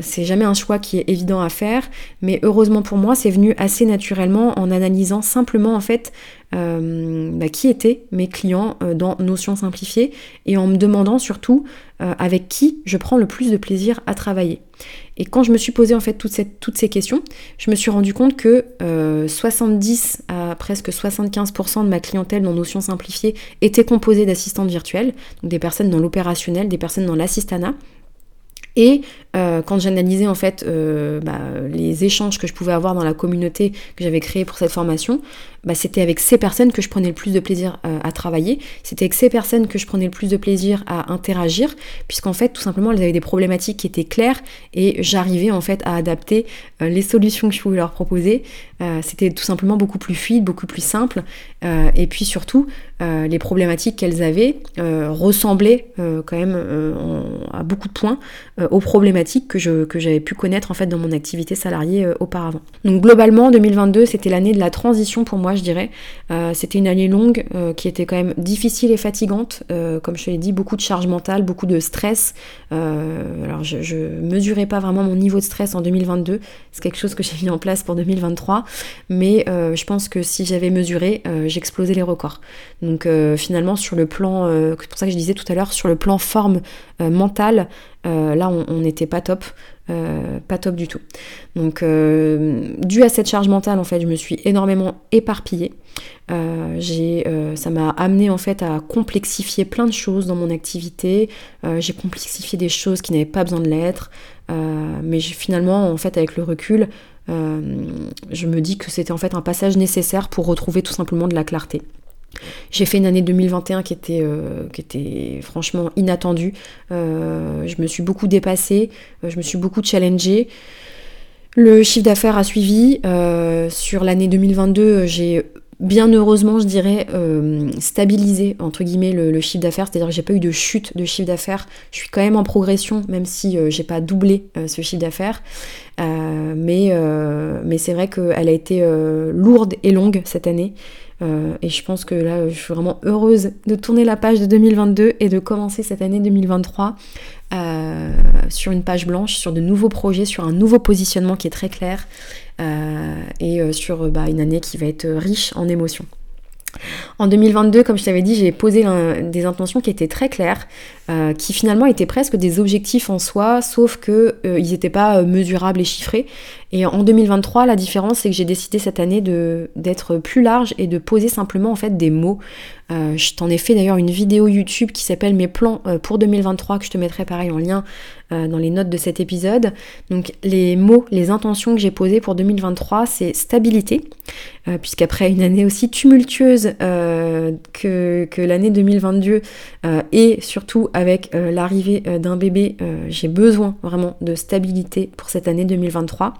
c'est jamais un choix qui est évident à faire, mais heureusement pour moi, c'est venu assez naturellement en analysant simplement en fait euh, bah, qui étaient mes clients euh, dans Notion simplifiée et en me demandant surtout avec qui je prends le plus de plaisir à travailler. Et quand je me suis posé en fait toutes, ces questions, je me suis rendu compte que 70 à presque 75% de ma clientèle dans Notion simplifiée était composée d'assistantes virtuelles, donc des personnes dans l'opérationnel, des personnes dans l'assistanat et euh, quand j'analysais en fait euh, bah, les échanges que je pouvais avoir dans la communauté que j'avais créée pour cette formation, bah, c'était avec ces personnes que je prenais le plus de plaisir euh, à travailler, c'était avec ces personnes que je prenais le plus de plaisir à interagir, puisqu'en fait tout simplement elles avaient des problématiques qui étaient claires et j'arrivais en fait à adapter les solutions que je pouvais leur proposer. c'était tout simplement beaucoup plus fluide, beaucoup plus simple, et puis surtout les problématiques qu'elles avaient ressemblaient quand même à beaucoup de points aux problématiques que, je, j'avais pu connaître en fait dans mon activité salariée auparavant. Donc globalement 2022 c'était l'année de la transition pour moi je dirais. Euh, c'était une année longue euh, qui était quand même difficile et fatigante. Euh, comme je te l'ai dit, beaucoup de charge mentale, beaucoup de stress. alors je, ne mesurais pas vraiment mon niveau de stress en 2022. C'est quelque chose que j'ai mis en place pour 2023. Mais je pense que si j'avais mesuré, j'explosais les records. Finalement sur le plan, c'est pour ça que je disais tout à l'heure, sur le plan forme mentale, là on n'était pas top. Euh, pas top du tout. Donc, euh, dû à cette charge mentale, en fait, je me suis énormément éparpillée. Euh, ça m'a amené en fait à complexifier plein de choses dans mon activité. j'ai complexifié des choses qui n'avaient pas besoin de l'être. mais finalement, en fait, avec le recul, je me dis que c'était en fait un passage nécessaire pour retrouver tout simplement de la clarté. J'ai fait une année 2021 qui était, euh, qui était franchement inattendue. Euh, je me suis beaucoup dépassée, euh, je me suis beaucoup challengée. Le chiffre d'affaires a suivi. sur l'année 2022, j'ai bien heureusement, je dirais, stabilisé entre guillemets le, chiffre d'affaires, c'est-à-dire que j'ai pas eu de chute de chiffre d'affaires. Je suis quand même en progression, même si j'ai pas doublé ce chiffre d'affaires. mais mais c'est vrai qu'elle a été lourde et longue cette année. Euh, et je pense que là, je suis vraiment heureuse de tourner la page de 2022 et de commencer cette année 2023 euh, sur une page blanche, sur de nouveaux projets, sur un nouveau positionnement qui est très clair euh, et sur bah, une année qui va être riche en émotions. En 2022, comme je t'avais dit, j'ai posé des intentions qui étaient très claires, euh, qui finalement étaient presque des objectifs en soi, sauf qu'ils euh, n'étaient pas euh, mesurables et chiffrés. Et en 2023, la différence, c'est que j'ai décidé cette année d'être plus large et de poser simplement en fait des mots. Je t'en ai fait d'ailleurs une vidéo YouTube qui s'appelle Mes plans pour 2023 que je te mettrai pareil en lien dans les notes de cet épisode. Donc les mots, les intentions que j'ai posées pour 2023, c'est stabilité, puisqu'après une année aussi tumultueuse que, que l'année 2022 et surtout avec euh, l'arrivée euh, d'un bébé, euh, j'ai besoin vraiment de stabilité pour cette année 2023.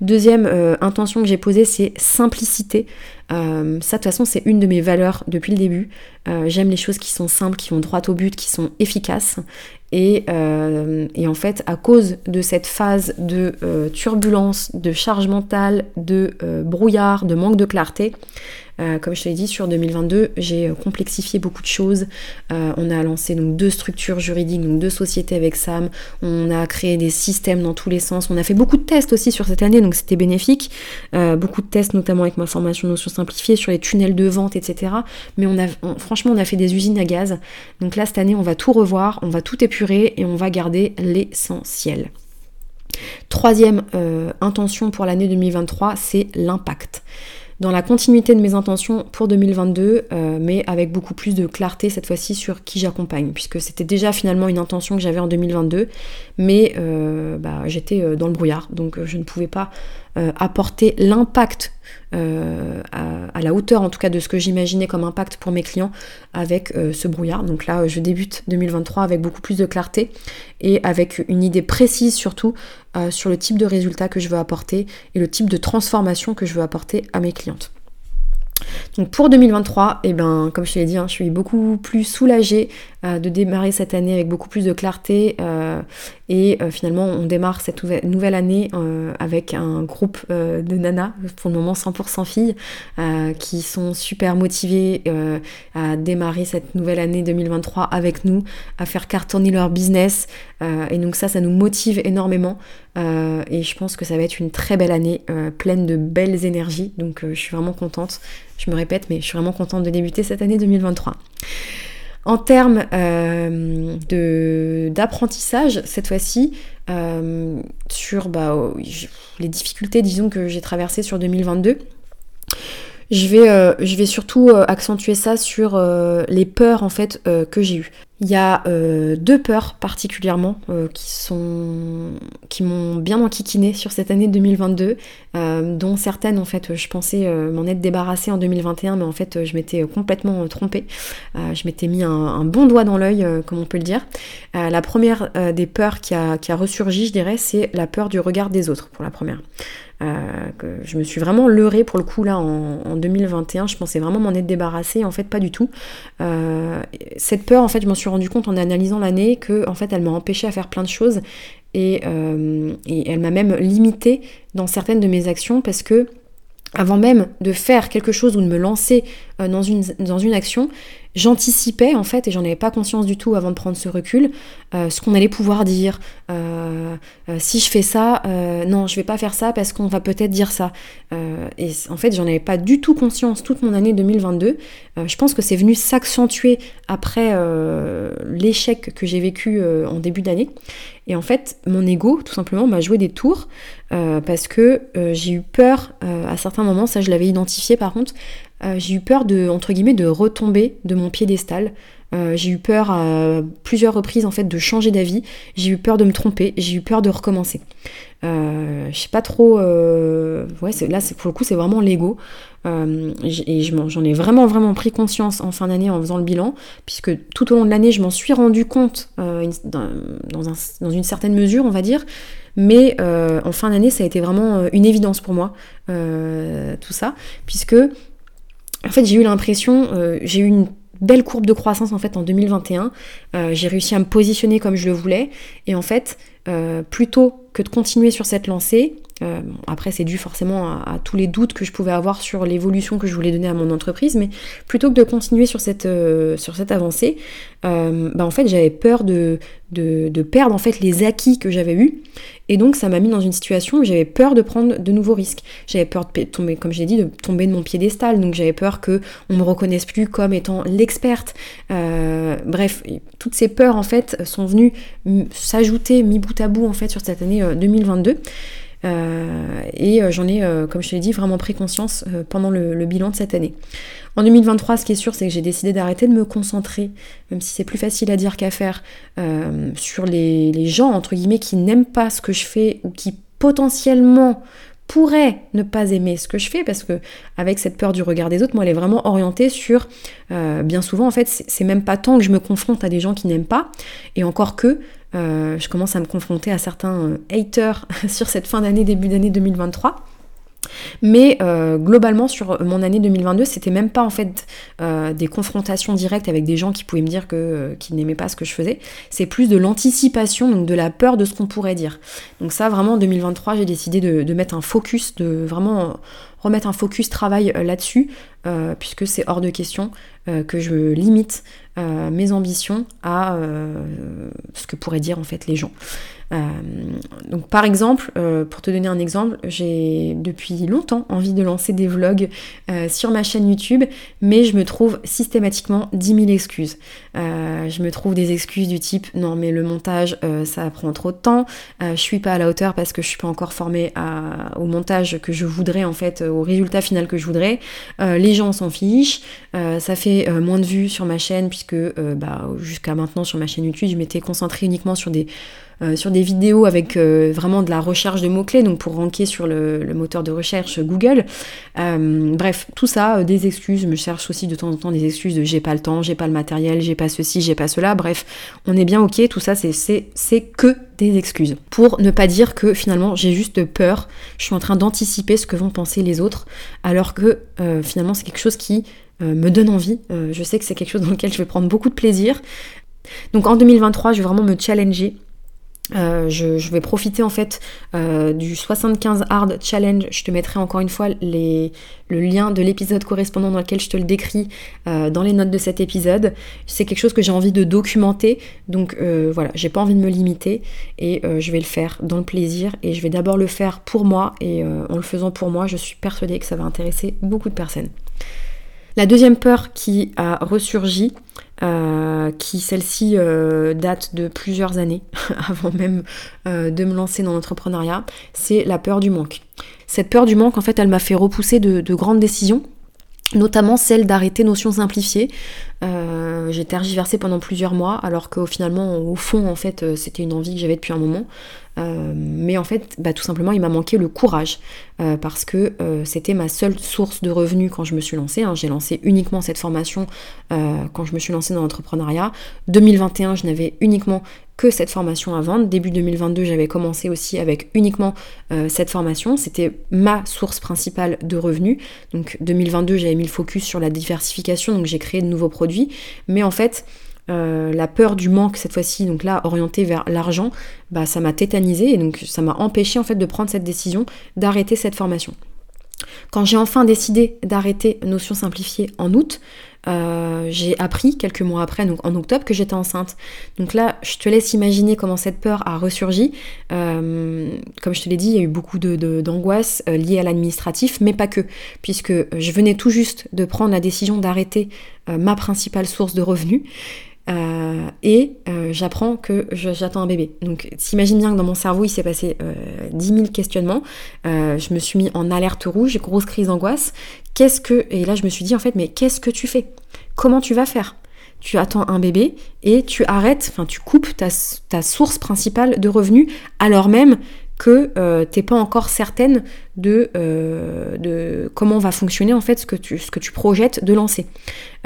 Deuxième intention que j'ai posée, c'est simplicité. Ça, de toute façon, c'est une de mes valeurs depuis le début. J'aime les choses qui sont simples, qui vont droit au but, qui sont efficaces. Et, et, en fait, à cause de cette phase de turbulence, de charge mentale, de brouillard, de manque de clarté, euh, comme je te l'ai dit, sur 2022, j'ai euh, complexifié beaucoup de choses. Euh, on a lancé donc deux structures juridiques, donc deux sociétés avec Sam. On a créé des systèmes dans tous les sens. On a fait beaucoup de tests aussi sur cette année, donc c'était bénéfique. beaucoup de tests, notamment avec ma formation notion simplifiée sur les tunnels de vente, etc. Mais franchement, on a fait des usines à gaz. Donc là, cette année, on va tout revoir, on va tout épurer et on va garder l'essentiel. Troisième intention pour l'année 2023, c'est l'impact dans la continuité de mes intentions pour 2022, euh, mais avec beaucoup plus de clarté cette fois-ci sur qui j'accompagne, puisque c'était déjà finalement une intention que j'avais en 2022, mais euh, bah, j'étais euh, dans le brouillard, donc je ne pouvais pas apporter l'impact à, la hauteur en tout cas de ce que j'imaginais comme impact pour mes clients avec ce brouillard. Donc là, je débute 2023 avec beaucoup plus de clarté et avec une idée précise surtout sur le type de résultat que je veux apporter et le type de transformation que je veux apporter à mes clientes. Donc pour 2023, et eh ben, comme je l'ai dit, hein, je suis beaucoup plus soulagée euh, de démarrer cette année avec beaucoup plus de clarté. Euh, et euh, finalement, on démarre cette nouvelle année avec un groupe de nanas, pour le moment 100% filles, qui sont super motivées à démarrer cette nouvelle année 2023 avec nous, à faire cartonner leur business. et donc ça, ça nous motive énormément. et je pense que ça va être une très belle année, pleine de belles énergies. Donc je suis vraiment contente. Je me répète, mais je suis vraiment contente de débuter cette année 2023. En termes euh, d'apprentissage, cette fois-ci, euh, sur bah, les difficultés, disons, que j'ai traversées sur 2022, je vais, euh, je vais surtout accentuer ça sur les peurs en fait que j'ai eues. Il y a euh, deux peurs particulièrement euh, qui sont qui m'ont bien enquiquiné sur cette année 2022, euh, dont certaines en fait je pensais m'en être débarrassée en 2021, mais en fait je m'étais complètement trompée. je m'étais mis un, bon doigt dans l'œil, comme on peut le dire. la première des peurs qui a, qui a ressurgi, je dirais, c'est la peur du regard des autres pour la première. Que je me suis vraiment leurrée pour le coup là en, en 2021. Je pensais vraiment m'en être débarrassée, en fait pas du tout. cette peur, en fait, je m'en suis rendu compte en analysant l'année que en fait elle m'a empêché à faire plein de choses et, euh, elle m'a même limité dans certaines de mes actions parce que avant même de faire quelque chose ou de me lancer euh, dans une action, j'anticipais en fait, et j'en avais pas conscience du tout avant de prendre ce recul, euh, ce qu'on allait pouvoir dire. Euh, si je fais ça, non, je vais pas faire ça parce qu'on va peut-être dire ça. et en fait, j'en avais pas du tout conscience toute mon année 2022. je pense que c'est venu s'accentuer après l'échec que j'ai vécu en début d'année. Et en fait, mon ego, tout simplement, m'a joué des tours parce que j'ai eu peur à certains moments, ça je l'avais identifié par contre, euh, j'ai eu peur de, entre guillemets, de retomber de mon piédestal. Euh, j'ai eu peur à plusieurs reprises en fait de changer d'avis. J'ai eu peur de me tromper. J'ai eu peur de recommencer. Euh, je sais pas trop. Ouais, là, pour le coup, c'est vraiment l'ego. et j'en ai vraiment vraiment pris conscience en fin d'année en faisant le bilan, puisque tout au long de l'année, je m'en suis rendu compte dans, une certaine mesure, on va dire. Mais en fin d'année, ça a été vraiment une évidence pour moi, tout ça, puisque en fait, j'ai eu l'impression, euh, j'ai eu une belle courbe de croissance en fait en 2021. Euh, j'ai réussi à me positionner comme je le voulais. Et en fait, euh, plutôt que de continuer sur cette lancée, euh, après, c'est dû forcément à, tous les doutes que je pouvais avoir sur l'évolution que je voulais donner à mon entreprise, mais plutôt que de continuer sur cette, euh, sur cette avancée, euh, bah en fait, j'avais peur de, de, perdre en fait les acquis que j'avais eus. Et donc, ça m'a mis dans une situation où j'avais peur de prendre de nouveaux risques. J'avais peur de tomber, comme j'ai dit, de tomber de mon piédestal. Donc, j'avais peur que on me reconnaisse plus comme étant l'experte. bref, toutes ces peurs en fait sont venues s'ajouter mi bout à bout en fait sur cette année 2022. Euh, et euh, j'en ai, euh, comme je te l'ai dit, vraiment pris conscience pendant le, bilan de cette année. En 2023, ce qui est sûr, c'est que j'ai décidé d'arrêter de me concentrer, même si c'est plus facile à dire qu'à faire, sur les, les, gens, entre guillemets, qui n'aiment pas ce que je fais ou qui potentiellement pourrait ne pas aimer ce que je fais parce que avec cette peur du regard des autres, moi elle est vraiment orientée sur euh, bien souvent en fait c'est même pas tant que je me confronte à des gens qui n'aiment pas et encore que euh, je commence à me confronter à certains euh, haters sur cette fin d'année début d'année 2023 mais euh, globalement sur mon année 2022, c'était même pas en fait euh, des confrontations directes avec des gens qui pouvaient me dire que euh, qu'ils n'aimaient pas ce que je faisais. C'est plus de l'anticipation, donc de la peur de ce qu'on pourrait dire. Donc ça vraiment en 2023, j'ai décidé de, de, mettre un focus, de vraiment remettre un focus travail là-dessus, puisque c'est hors de question que je limite mes ambitions à ce que pourraient dire en fait les gens. Euh, donc par exemple, euh, pour te donner un exemple, j'ai depuis longtemps envie de lancer des vlogs euh, sur ma chaîne YouTube, mais je me trouve systématiquement 10 000 excuses. je me trouve des excuses du type non mais le montage ça prend trop de temps, je suis pas à la hauteur parce que je suis pas encore formée au montage que je voudrais en fait, au résultat final que je voudrais, les gens s'en fichent, ça fait moins de vues sur ma chaîne puisque bah, jusqu'à maintenant sur ma chaîne YouTube, je m'étais concentrée uniquement sur des euh, sur des vidéos avec euh, vraiment de la recherche de mots-clés, donc pour ranker sur le, moteur de recherche Google. Euh, bref, tout ça, des excuses. Je cherche aussi de temps en temps des excuses de j'ai pas le temps, j'ai pas le matériel, j'ai pas ceci, j'ai pas cela. Bref, on est bien ok, tout ça, c'est que des excuses. Pour ne pas dire que finalement j'ai juste peur, je suis en train d'anticiper ce que vont penser les autres, alors que finalement c'est quelque chose qui me donne envie. je sais que c'est quelque chose dans lequel je vais prendre beaucoup de plaisir. Donc en 2023, je vais vraiment me challenger euh, je, vais profiter en fait euh, du 75 Hard Challenge. Je te mettrai encore une fois le lien de l'épisode correspondant dans lequel je te le décris euh, dans les notes de cet épisode. C'est quelque chose que j'ai envie de documenter, donc voilà, j'ai pas envie de me limiter et je vais le faire dans le plaisir et je vais d'abord le faire pour moi et en le faisant pour moi, je suis persuadée que ça va intéresser beaucoup de personnes. La deuxième peur qui a ressurgi, euh, qui celle-ci euh, date de plusieurs années, avant même euh, de me lancer dans l'entrepreneuriat, c'est la peur du manque. Cette peur du manque, en fait, elle m'a fait repousser de, grandes décisions, notamment celle d'arrêter Notion Simplifiée. j'ai tergiversé pendant plusieurs mois, alors que finalement, au fond, en fait, c'était une envie que j'avais depuis un moment. Euh, mais en fait, bah, tout simplement, il m'a manqué le courage euh, parce que euh, c'était ma seule source de revenus quand je me suis lancée. Hein. J'ai lancé uniquement cette formation quand je me suis lancée dans l'entrepreneuriat. 2021, je n'avais uniquement que cette formation à vendre. Début 2022, j'avais commencé aussi avec uniquement cette formation. C'était ma source principale de revenus. Donc 2022, j'avais mis le focus sur la diversification, donc j'ai créé de nouveaux produits. Mais en fait, euh, la peur du manque cette fois-ci, donc là orientée vers l'argent, bah, ça m'a tétanisé et donc ça m'a empêché en fait de prendre cette décision d'arrêter cette formation. Quand j'ai enfin décidé d'arrêter Notion Simplifiée en août, euh, j'ai appris quelques mois après, en octobre, que j'étais enceinte. Donc là, je te laisse imaginer comment cette peur a ressurgi. Euh, comme je te l'ai dit, il y a eu beaucoup d'angoisse de, liée à l'administratif, mais pas que, puisque je venais tout juste de prendre la décision d'arrêter ma principale source de revenus. Euh, et euh, j'apprends que j'attends un bébé. Donc t'imagines bien que dans mon cerveau il s'est passé euh, 10 000 questionnements. Euh, je me suis mis en alerte rouge, grosse crise d'angoisse. Qu'est-ce que... Et là je me suis dit en fait mais qu'est-ce que tu fais? Comment tu vas faire? Tu attends un bébé et tu arrêtes, enfin tu coupes ta source principale de revenus alors même que euh, t'es pas encore certaine de, euh, de, comment va fonctionner en fait ce que tu, ce projettes de lancer.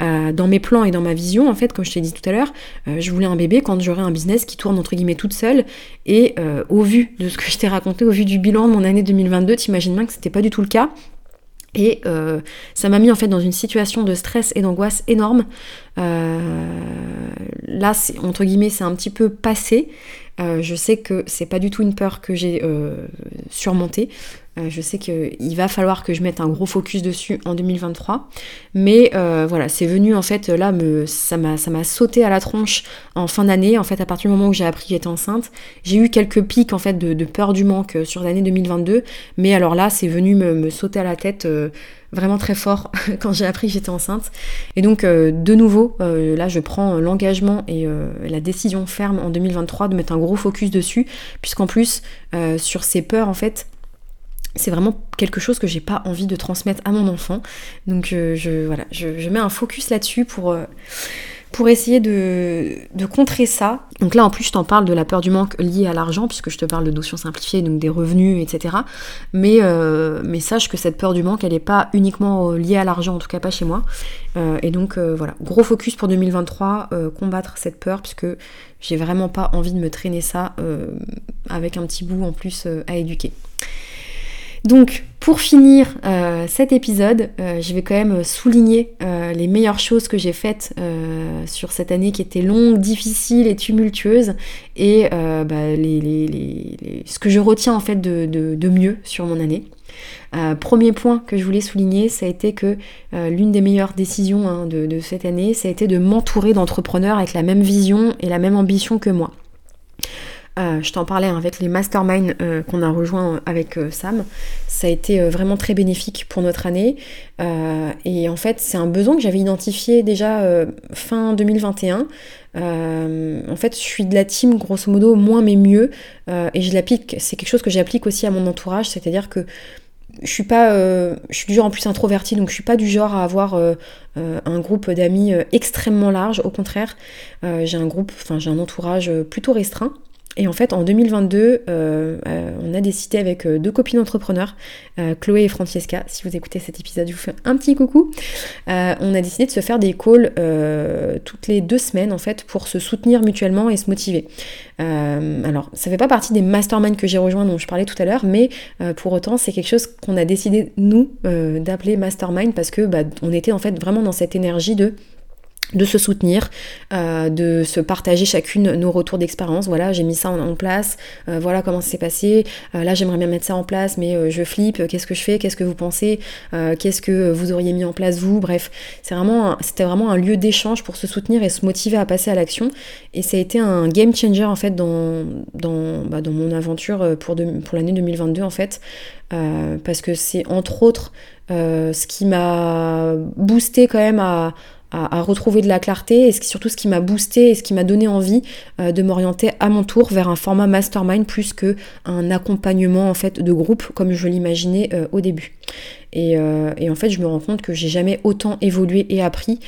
Euh, dans mes plans et dans ma vision, en fait, comme je t'ai dit tout à l'heure, je voulais un bébé quand j'aurai un business qui tourne entre guillemets toute seule. Et au vu de ce que je t'ai raconté, au vu du bilan de mon année 2022, t'imagines bien que c'était pas du tout le cas. Et ça m'a mis en fait dans une situation de stress et d'angoisse énorme. là, entre guillemets, c'est un petit peu passé. Euh, je sais que c'est pas du tout une peur que j'ai euh, surmontée. Euh, je sais qu'il va falloir que je mette un gros focus dessus en 2023. Mais voilà, c'est venu en fait là, me, ça m'a sauté à la tronche en fin d'année. En fait, à partir du moment où j'ai appris que j'étais enceinte, j'ai eu quelques pics en fait de, peur du manque sur l'année 2022. Mais alors là, c'est venu me, sauter à la tête vraiment très fort quand j'ai appris que j'étais enceinte. Et donc de nouveau, là je prends l'engagement et la décision ferme en 2023 de mettre un gros focus dessus, puisqu'en plus, euh, sur ces peurs, en fait, c'est vraiment quelque chose que j'ai pas envie de transmettre à mon enfant. Donc euh, je, voilà, je, mets un focus là-dessus pour, euh, essayer de, contrer ça. Donc là en plus je t'en parle de la peur du manque liée à l'argent, puisque je te parle de notions simplifiées, donc des revenus, etc. Mais, mais sache que cette peur du manque, elle n'est pas uniquement liée à l'argent, en tout cas pas chez moi. et donc voilà, gros focus pour 2023, combattre cette peur, puisque j'ai vraiment pas envie de me traîner ça euh, avec un petit bout en plus euh, à éduquer. Donc pour finir euh, cet épisode, je vais quand même souligner les meilleures choses que j'ai faites sur cette année qui était longue, difficile et tumultueuse et bah, ce que je retiens en fait de mieux sur mon année. Euh, premier point que je voulais souligner, ça a été que euh, l'une des meilleures décisions hein, de, cette année, ça a été de m'entourer d'entrepreneurs avec la même vision et la même ambition que moi. Euh, je t'en parlais avec les masterminds qu'on a rejoints avec Sam. Ça a été vraiment très bénéfique pour notre année. et en fait, c'est un besoin que j'avais identifié déjà fin 2021. en fait, je suis de la team, grosso modo, moins mais mieux. et je l'applique, c'est quelque chose que j'applique aussi à mon entourage. C'est-à-dire que je suis pas, je suis du genre en plus introverti, donc je suis pas du genre à avoir un groupe d'amis extrêmement large. Au contraire, j'ai un groupe, enfin j'ai un entourage plutôt restreint. Et en fait, en 2022, euh, euh, on a décidé avec euh, deux copines entrepreneurs, Chloé et Francesca, si vous écoutez cet épisode, je vous fais un petit coucou. on a décidé de se faire des calls toutes les deux semaines, en fait, pour se soutenir mutuellement et se motiver. alors, ça fait pas partie des masterminds que j'ai rejoints dont je parlais tout à l'heure, mais pour autant, c'est quelque chose qu'on a décidé, nous, d'appeler mastermind parce que bah, on était en fait vraiment dans cette énergie de de se soutenir, euh, de se partager chacune nos retours d'expérience. Voilà, j'ai mis ça en, place, euh, voilà comment ça s'est passé. Euh, là, j'aimerais bien mettre ça en place, mais je flippe. Qu'est-ce que je fais? Qu'est-ce que vous pensez? Qu'est-ce que vous auriez mis en place vous? Bref, c'était vraiment un lieu d'échange pour se soutenir et se motiver à passer à l'action. Et ça a été un game changer en fait dans bah, mon aventure pour, pour l'année 2022 en fait, parce que c'est entre autres ce qui m'a boosté quand même à à, retrouver de la clarté et surtout ce qui m'a boosté et ce qui m'a donné envie euh, de m'orienter à mon tour vers un format mastermind plus que un accompagnement en fait de groupe comme je l'imaginais euh, au début. Euh, et, en fait, je me rends compte que j'ai jamais autant évolué et appris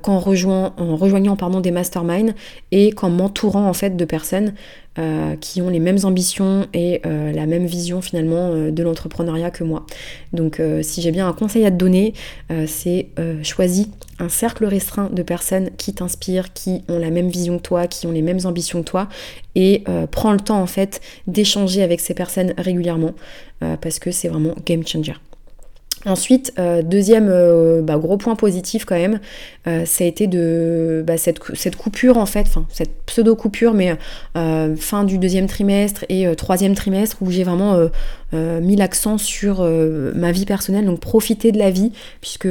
qu'en rejoignant, rejoignant pardon, des masterminds et qu'en m'entourant en fait de personnes qui ont les mêmes ambitions et la même vision finalement de l'entrepreneuriat que moi. Donc, si j'ai bien un conseil à te donner, c'est choisis un cercle restreint de personnes qui t'inspirent, qui ont la même vision que toi, qui ont les mêmes ambitions que toi, et euh, prends le temps en fait d'échanger avec ces personnes régulièrement, euh, parce que c'est vraiment game changer. Ensuite, euh, deuxième euh, bah, gros point positif quand même, euh, ça a été de bah, cette, coupure en fait, enfin cette pseudo coupure, mais fin du deuxième trimestre et troisième trimestre où j'ai vraiment mis l'accent sur ma vie personnelle, donc profiter de la vie, puisque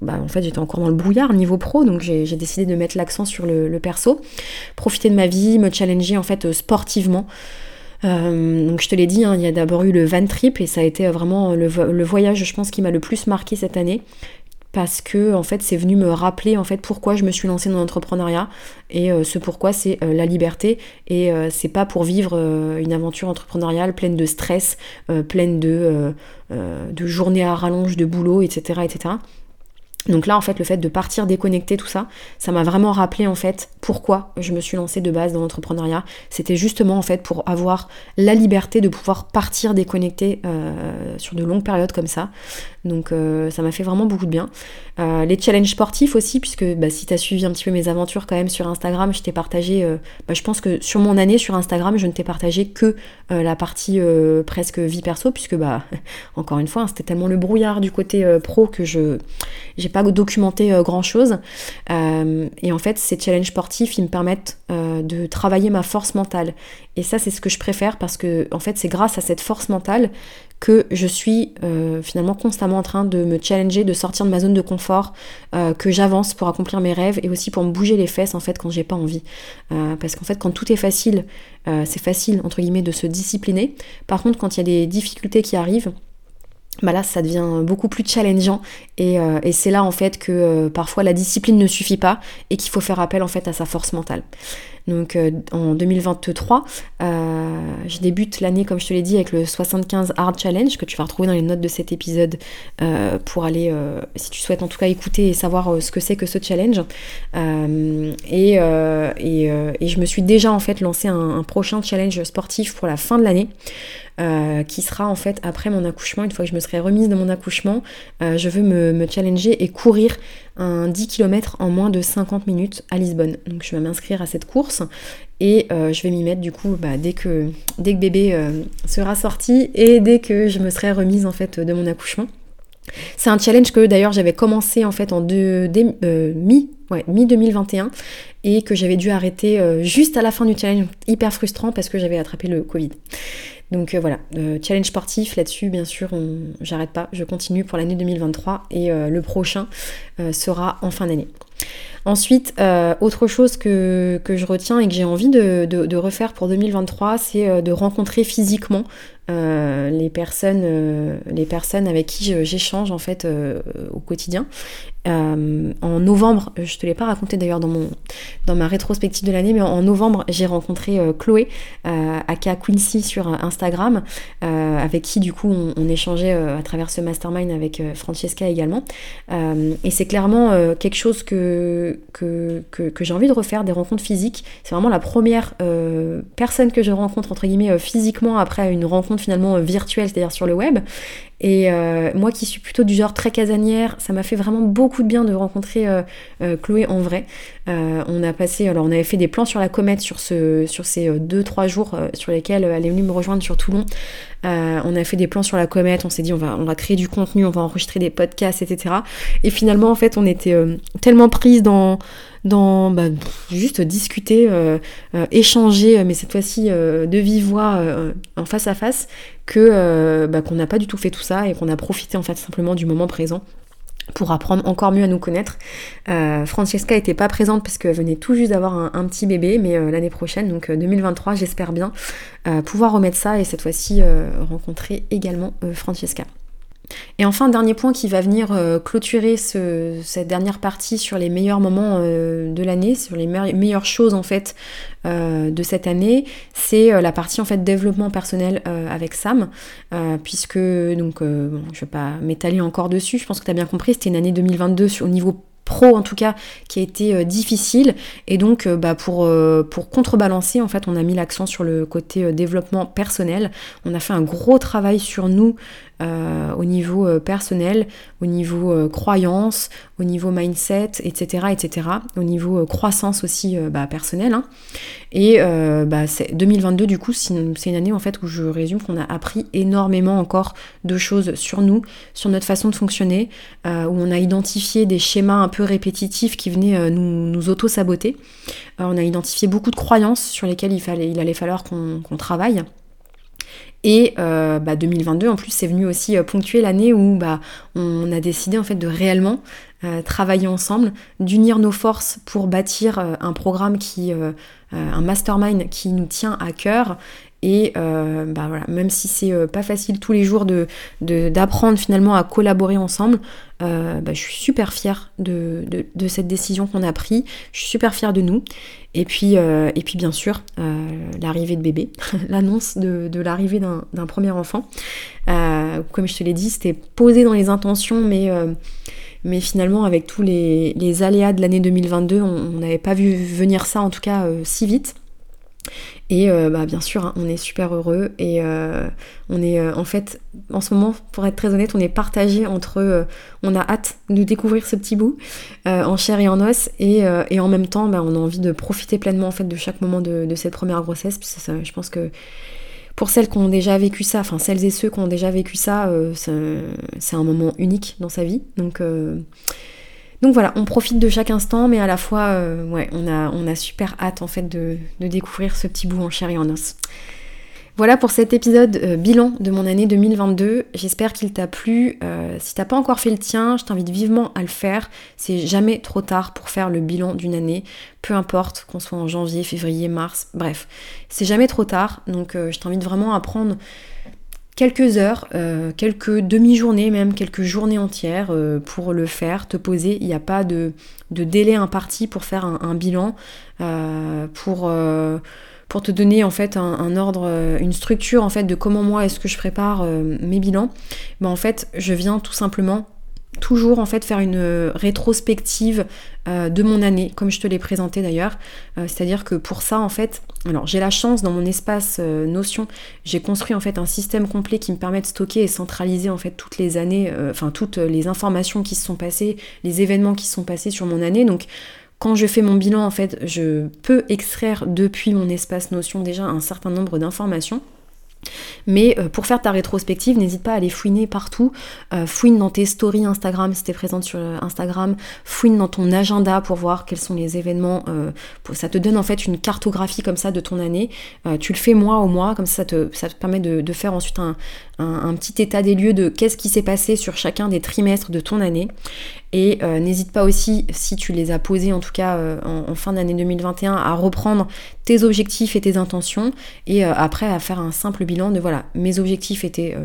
bah, en fait j'étais encore dans le brouillard niveau pro, donc j'ai décidé de mettre l'accent sur le, le, perso, profiter de ma vie, me challenger en fait sportivement. Euh, donc je te l'ai dit, hein, il y a d'abord eu le van trip et ça a été vraiment le, voyage, je pense, qui m'a le plus marqué cette année parce que en fait c'est venu me rappeler en fait pourquoi je me suis lancée dans l'entrepreneuriat et euh, ce pourquoi c'est euh, la liberté et c'est pas pour vivre une aventure entrepreneuriale pleine de stress, pleine de, de journées à rallonge, de boulot, etc. etc. Donc là, en fait, le fait de partir déconnecter tout ça, ça m'a vraiment rappelé en fait pourquoi je me suis lancée de base dans l'entrepreneuriat. C'était justement en fait pour avoir la liberté de pouvoir partir déconnecter euh, sur de longues périodes comme ça. Donc euh, ça m'a fait vraiment beaucoup de bien. Euh, les challenges sportifs aussi, puisque bah, si tu as suivi un petit peu mes aventures quand même sur Instagram, je t'ai partagé, bah, je pense que sur mon année sur Instagram, je ne t'ai partagé que la partie presque vie perso, puisque bah encore une fois, hein, c'était tellement le brouillard du côté pro que je j'ai pas documenté euh, grand chose. Euh, et en fait, ces challenges sportifs, ils me permettent euh, de travailler ma force mentale. Et ça, c'est ce que je préfère parce que, en fait, c'est grâce à cette force mentale que je suis finalement constamment en train de me challenger, de sortir de ma zone de confort, que j'avance pour accomplir mes rêves et aussi pour me bouger les fesses en fait quand j'ai pas envie. parce qu'en fait, quand tout est facile, c'est facile entre guillemets de se discipliner. Par contre, quand il y a des difficultés qui arrivent, bah là ça devient beaucoup plus challengeant et, euh, c'est là en fait que euh, parfois la discipline ne suffit pas et qu'il faut faire appel en fait à sa force mentale. Donc euh, en 2023, je débute l'année comme je te l'ai dit avec le 75 Hard Challenge que tu vas retrouver dans les notes de cet épisode pour aller, si tu souhaites en tout cas écouter et savoir ce que c'est que ce challenge. Et, je me suis déjà en fait lancé un prochain challenge sportif pour la fin de l'année. Euh, qui sera en fait après mon accouchement, une fois que je me serai remise de mon accouchement, euh, je veux me, challenger et courir un 10 km en moins de 50 minutes à Lisbonne. Donc je vais m'inscrire à cette course et euh, je vais m'y mettre du coup bah, dès, que, dès que bébé sera sorti et dès que je me serai remise en fait de mon accouchement. C'est un challenge que d'ailleurs j'avais commencé en fait en deux, mi, ouais, mi 2021 et que j'avais dû arrêter juste à la fin du challenge, hyper frustrant parce que j'avais attrapé le Covid. Donc euh, voilà, euh, challenge sportif là-dessus, bien sûr, j'arrête pas, je continue pour l'année 2023 et euh, le prochain sera en fin d'année. Ensuite, autre chose que, je retiens et que j'ai envie de, refaire pour 2023, c'est de rencontrer physiquement les, personnes, les personnes avec qui j'échange en fait au quotidien. Euh, en novembre, je te l'ai pas raconté d'ailleurs dans mon dans ma rétrospective de l'année, mais en, novembre j'ai rencontré euh, Chloé euh, aka sur Instagram, avec qui du coup on, échangeait à travers ce mastermind avec Francesca également. et c'est clairement quelque chose que que, que, j'ai envie de refaire, des rencontres physiques. C'est vraiment la première personne que je rencontre entre guillemets physiquement après une rencontre finalement virtuelle, c'est-à-dire sur le web. Et moi qui suis plutôt du genre très casanière, ça m'a fait vraiment beaucoup de bien de rencontrer euh, euh, Chloé en vrai. Euh, on a passé, alors on avait fait des plans sur la comète sur, ce, sur ces 2-3 jours sur lesquels elle est venue me rejoindre sur Toulon. on a fait des plans sur la comète, on s'est dit on va, créer du contenu, on va enregistrer des podcasts, etc. Et finalement en fait on était tellement prise dans dans bah, juste discuter, échanger, mais cette fois-ci de vive voix en face à face, que bah, qu'on n'a pas du tout fait tout ça et qu'on a profité en fait simplement du moment présent pour apprendre encore mieux à nous connaître. Euh, Francesca n'était pas présente parce qu'elle venait tout juste d'avoir un, petit bébé, mais euh, l'année prochaine, donc 2023, euh, j'espère bien pouvoir remettre ça et cette fois-ci rencontrer également Francesca. Et enfin, dernier point qui va venir euh, clôturer cette dernière partie sur les meilleurs moments euh, de l'année, sur les meilleures choses en fait euh, de cette année, c'est la partie en fait développement personnel avec Sam, puisque donc je vais pas m'étaler encore dessus. Je pense que tu as bien compris, c'était une année 2022 au niveau pro en tout cas qui a été difficile. Et donc bah, pour, pour contrebalancer en fait on a mis l'accent sur le côté développement personnel. On a fait un gros travail sur nous euh, au niveau euh, personnel, au niveau euh, croyance, au niveau mindset, etc., etc., au niveau croissance aussi bah, personnelle. Hein. Et bah, 2022 du coup c'est une, année en fait où je résume qu'on a appris énormément encore de choses sur nous, sur notre façon de fonctionner, où on a identifié des schémas un peu répétitifs qui venaient nous, nous auto-saboter. on a identifié beaucoup de croyances sur lesquelles il, fallait, il allait falloir qu'on travaille. Et euh, bah, 2022 en plus c'est venu aussi euh, ponctuer l'année où bah, on a décidé en fait de réellement euh, travailler ensemble, d'unir nos forces pour bâtir euh, un programme qui, un mastermind qui nous tient à cœur et euh, bah voilà, même si c'est euh, pas facile tous les jours de, d'apprendre finalement à collaborer ensemble, euh, bah, je suis super fière de, de, cette décision qu'on a prise. Je suis super fière de nous. Et puis, et puis bien sûr, l'arrivée de bébé, l'annonce de, l'arrivée d'un, premier enfant. comme je te l'ai dit, c'était posé dans les intentions, mais mais finalement avec tous les, aléas de l'année 2022, on n'avait pas vu venir ça en tout cas si vite. Et euh, bah, bien sûr, hein, on est super heureux et euh, on est euh, en fait, en ce moment, pour être très honnête, on est partagé entre on a hâte de découvrir ce petit bout en chair et en os et, en même temps, bah, on a envie de profiter pleinement en fait de chaque moment de, cette première grossesse. Parce je pense que pour celles qui ont déjà vécu ça, enfin celles et ceux qui ont déjà vécu ça, c'est un moment unique dans sa vie. Donc donc voilà, on profite de chaque instant, mais à la fois, euh, on a, on a super hâte en fait de, découvrir ce petit bout en chair et en os. Voilà pour cet épisode euh, bilan de mon année 2022. J'espère qu'il t'a plu. Euh, si t'as pas encore fait le tien, je t'invite vivement à le faire. C'est jamais trop tard pour faire le bilan d'une année. Peu importe qu'on soit en janvier, février, mars, bref. C'est jamais trop tard. Donc je t'invite vraiment à prendre quelques heures, euh, quelques demi-journées, même quelques journées entières euh, pour le faire, te poser. Il n'y a pas de, délai imparti pour faire un, bilan, euh, pour, pour te donner en fait un, ordre, une structure en fait de comment moi est-ce que je prépare mes bilans. Ben, en fait, je viens tout simplement toujours en fait faire une euh, rétrospective euh, de mon année, comme je te l'ai présenté d'ailleurs. Euh, c'est-à-dire que pour ça en fait, alors j'ai la chance dans mon espace Notion, j'ai construit en fait un système complet qui me permet de stocker et centraliser en fait toutes les années, enfin toutes les informations qui se sont passées, les événements qui se sont passés sur mon année. Donc quand je fais mon bilan en fait, je peux extraire depuis mon espace Notion déjà un certain nombre d'informations. Mais euh, pour faire ta rétrospective, n'hésite pas à aller fouiner partout. Euh, fouine dans tes stories Instagram si tu es présente sur euh, Instagram. Fouine dans ton agenda pour voir quels sont les événements. ça te donne en fait une cartographie comme ça de ton année. tu le fais mois au mois, comme ça ça te, ça te permet de, faire ensuite un, un, petit état des lieux de qu'est-ce qui s'est passé sur chacun des trimestres de ton année. Et euh, n'hésite pas aussi, si tu les as posés en tout cas euh, en, fin d'année 2021, à reprendre tes objectifs et tes intentions et euh, après à faire un simple bilan de voilà, mes objectifs étaient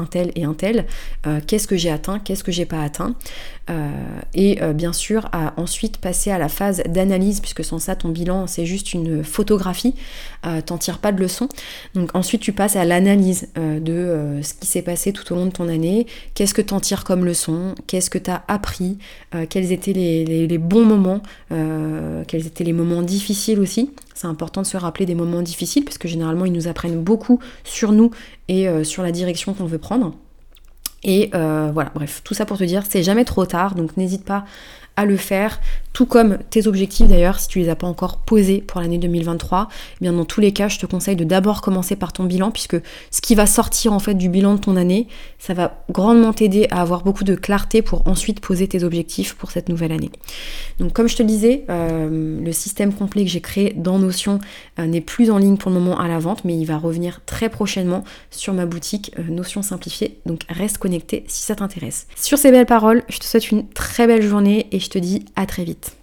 un tel et un tel, qu'est-ce que j'ai atteint, qu'est-ce que j'ai pas atteint. et bien sûr, à ensuite passer à la phase d'analyse, puisque sans ça, ton bilan, c'est juste une photographie, t'en tires pas de leçon. Donc ensuite, tu passes à l'analyse de ce qui s'est passé tout au long de ton année, qu'est-ce que t'en tires comme leçon, qu'est-ce que tu as appris, quels étaient les, bons moments, quels étaient les moments difficiles aussi? C'est important de se rappeler des moments difficiles parce que généralement ils nous apprennent beaucoup sur nous et euh, sur la direction qu'on veut prendre. Et euh, voilà, bref, tout ça pour te dire, c'est jamais trop tard, donc n'hésite pas à le faire, tout comme tes objectifs d'ailleurs, si tu les as pas encore posés pour l'année 2023, eh bien dans tous les cas, je te conseille de d'abord commencer par ton bilan, puisque ce qui va sortir en fait du bilan de ton année, ça va grandement t'aider à avoir beaucoup de clarté pour ensuite poser tes objectifs pour cette nouvelle année. Donc comme je te disais, euh, le système complet que j'ai créé dans Notion euh, n'est plus en ligne pour le moment à la vente, mais il va revenir très prochainement sur ma boutique euh, Notion simplifiée. Donc reste connecté si ça t'intéresse. Sur ces belles paroles, je te souhaite une très belle journée et je te dis à très vite.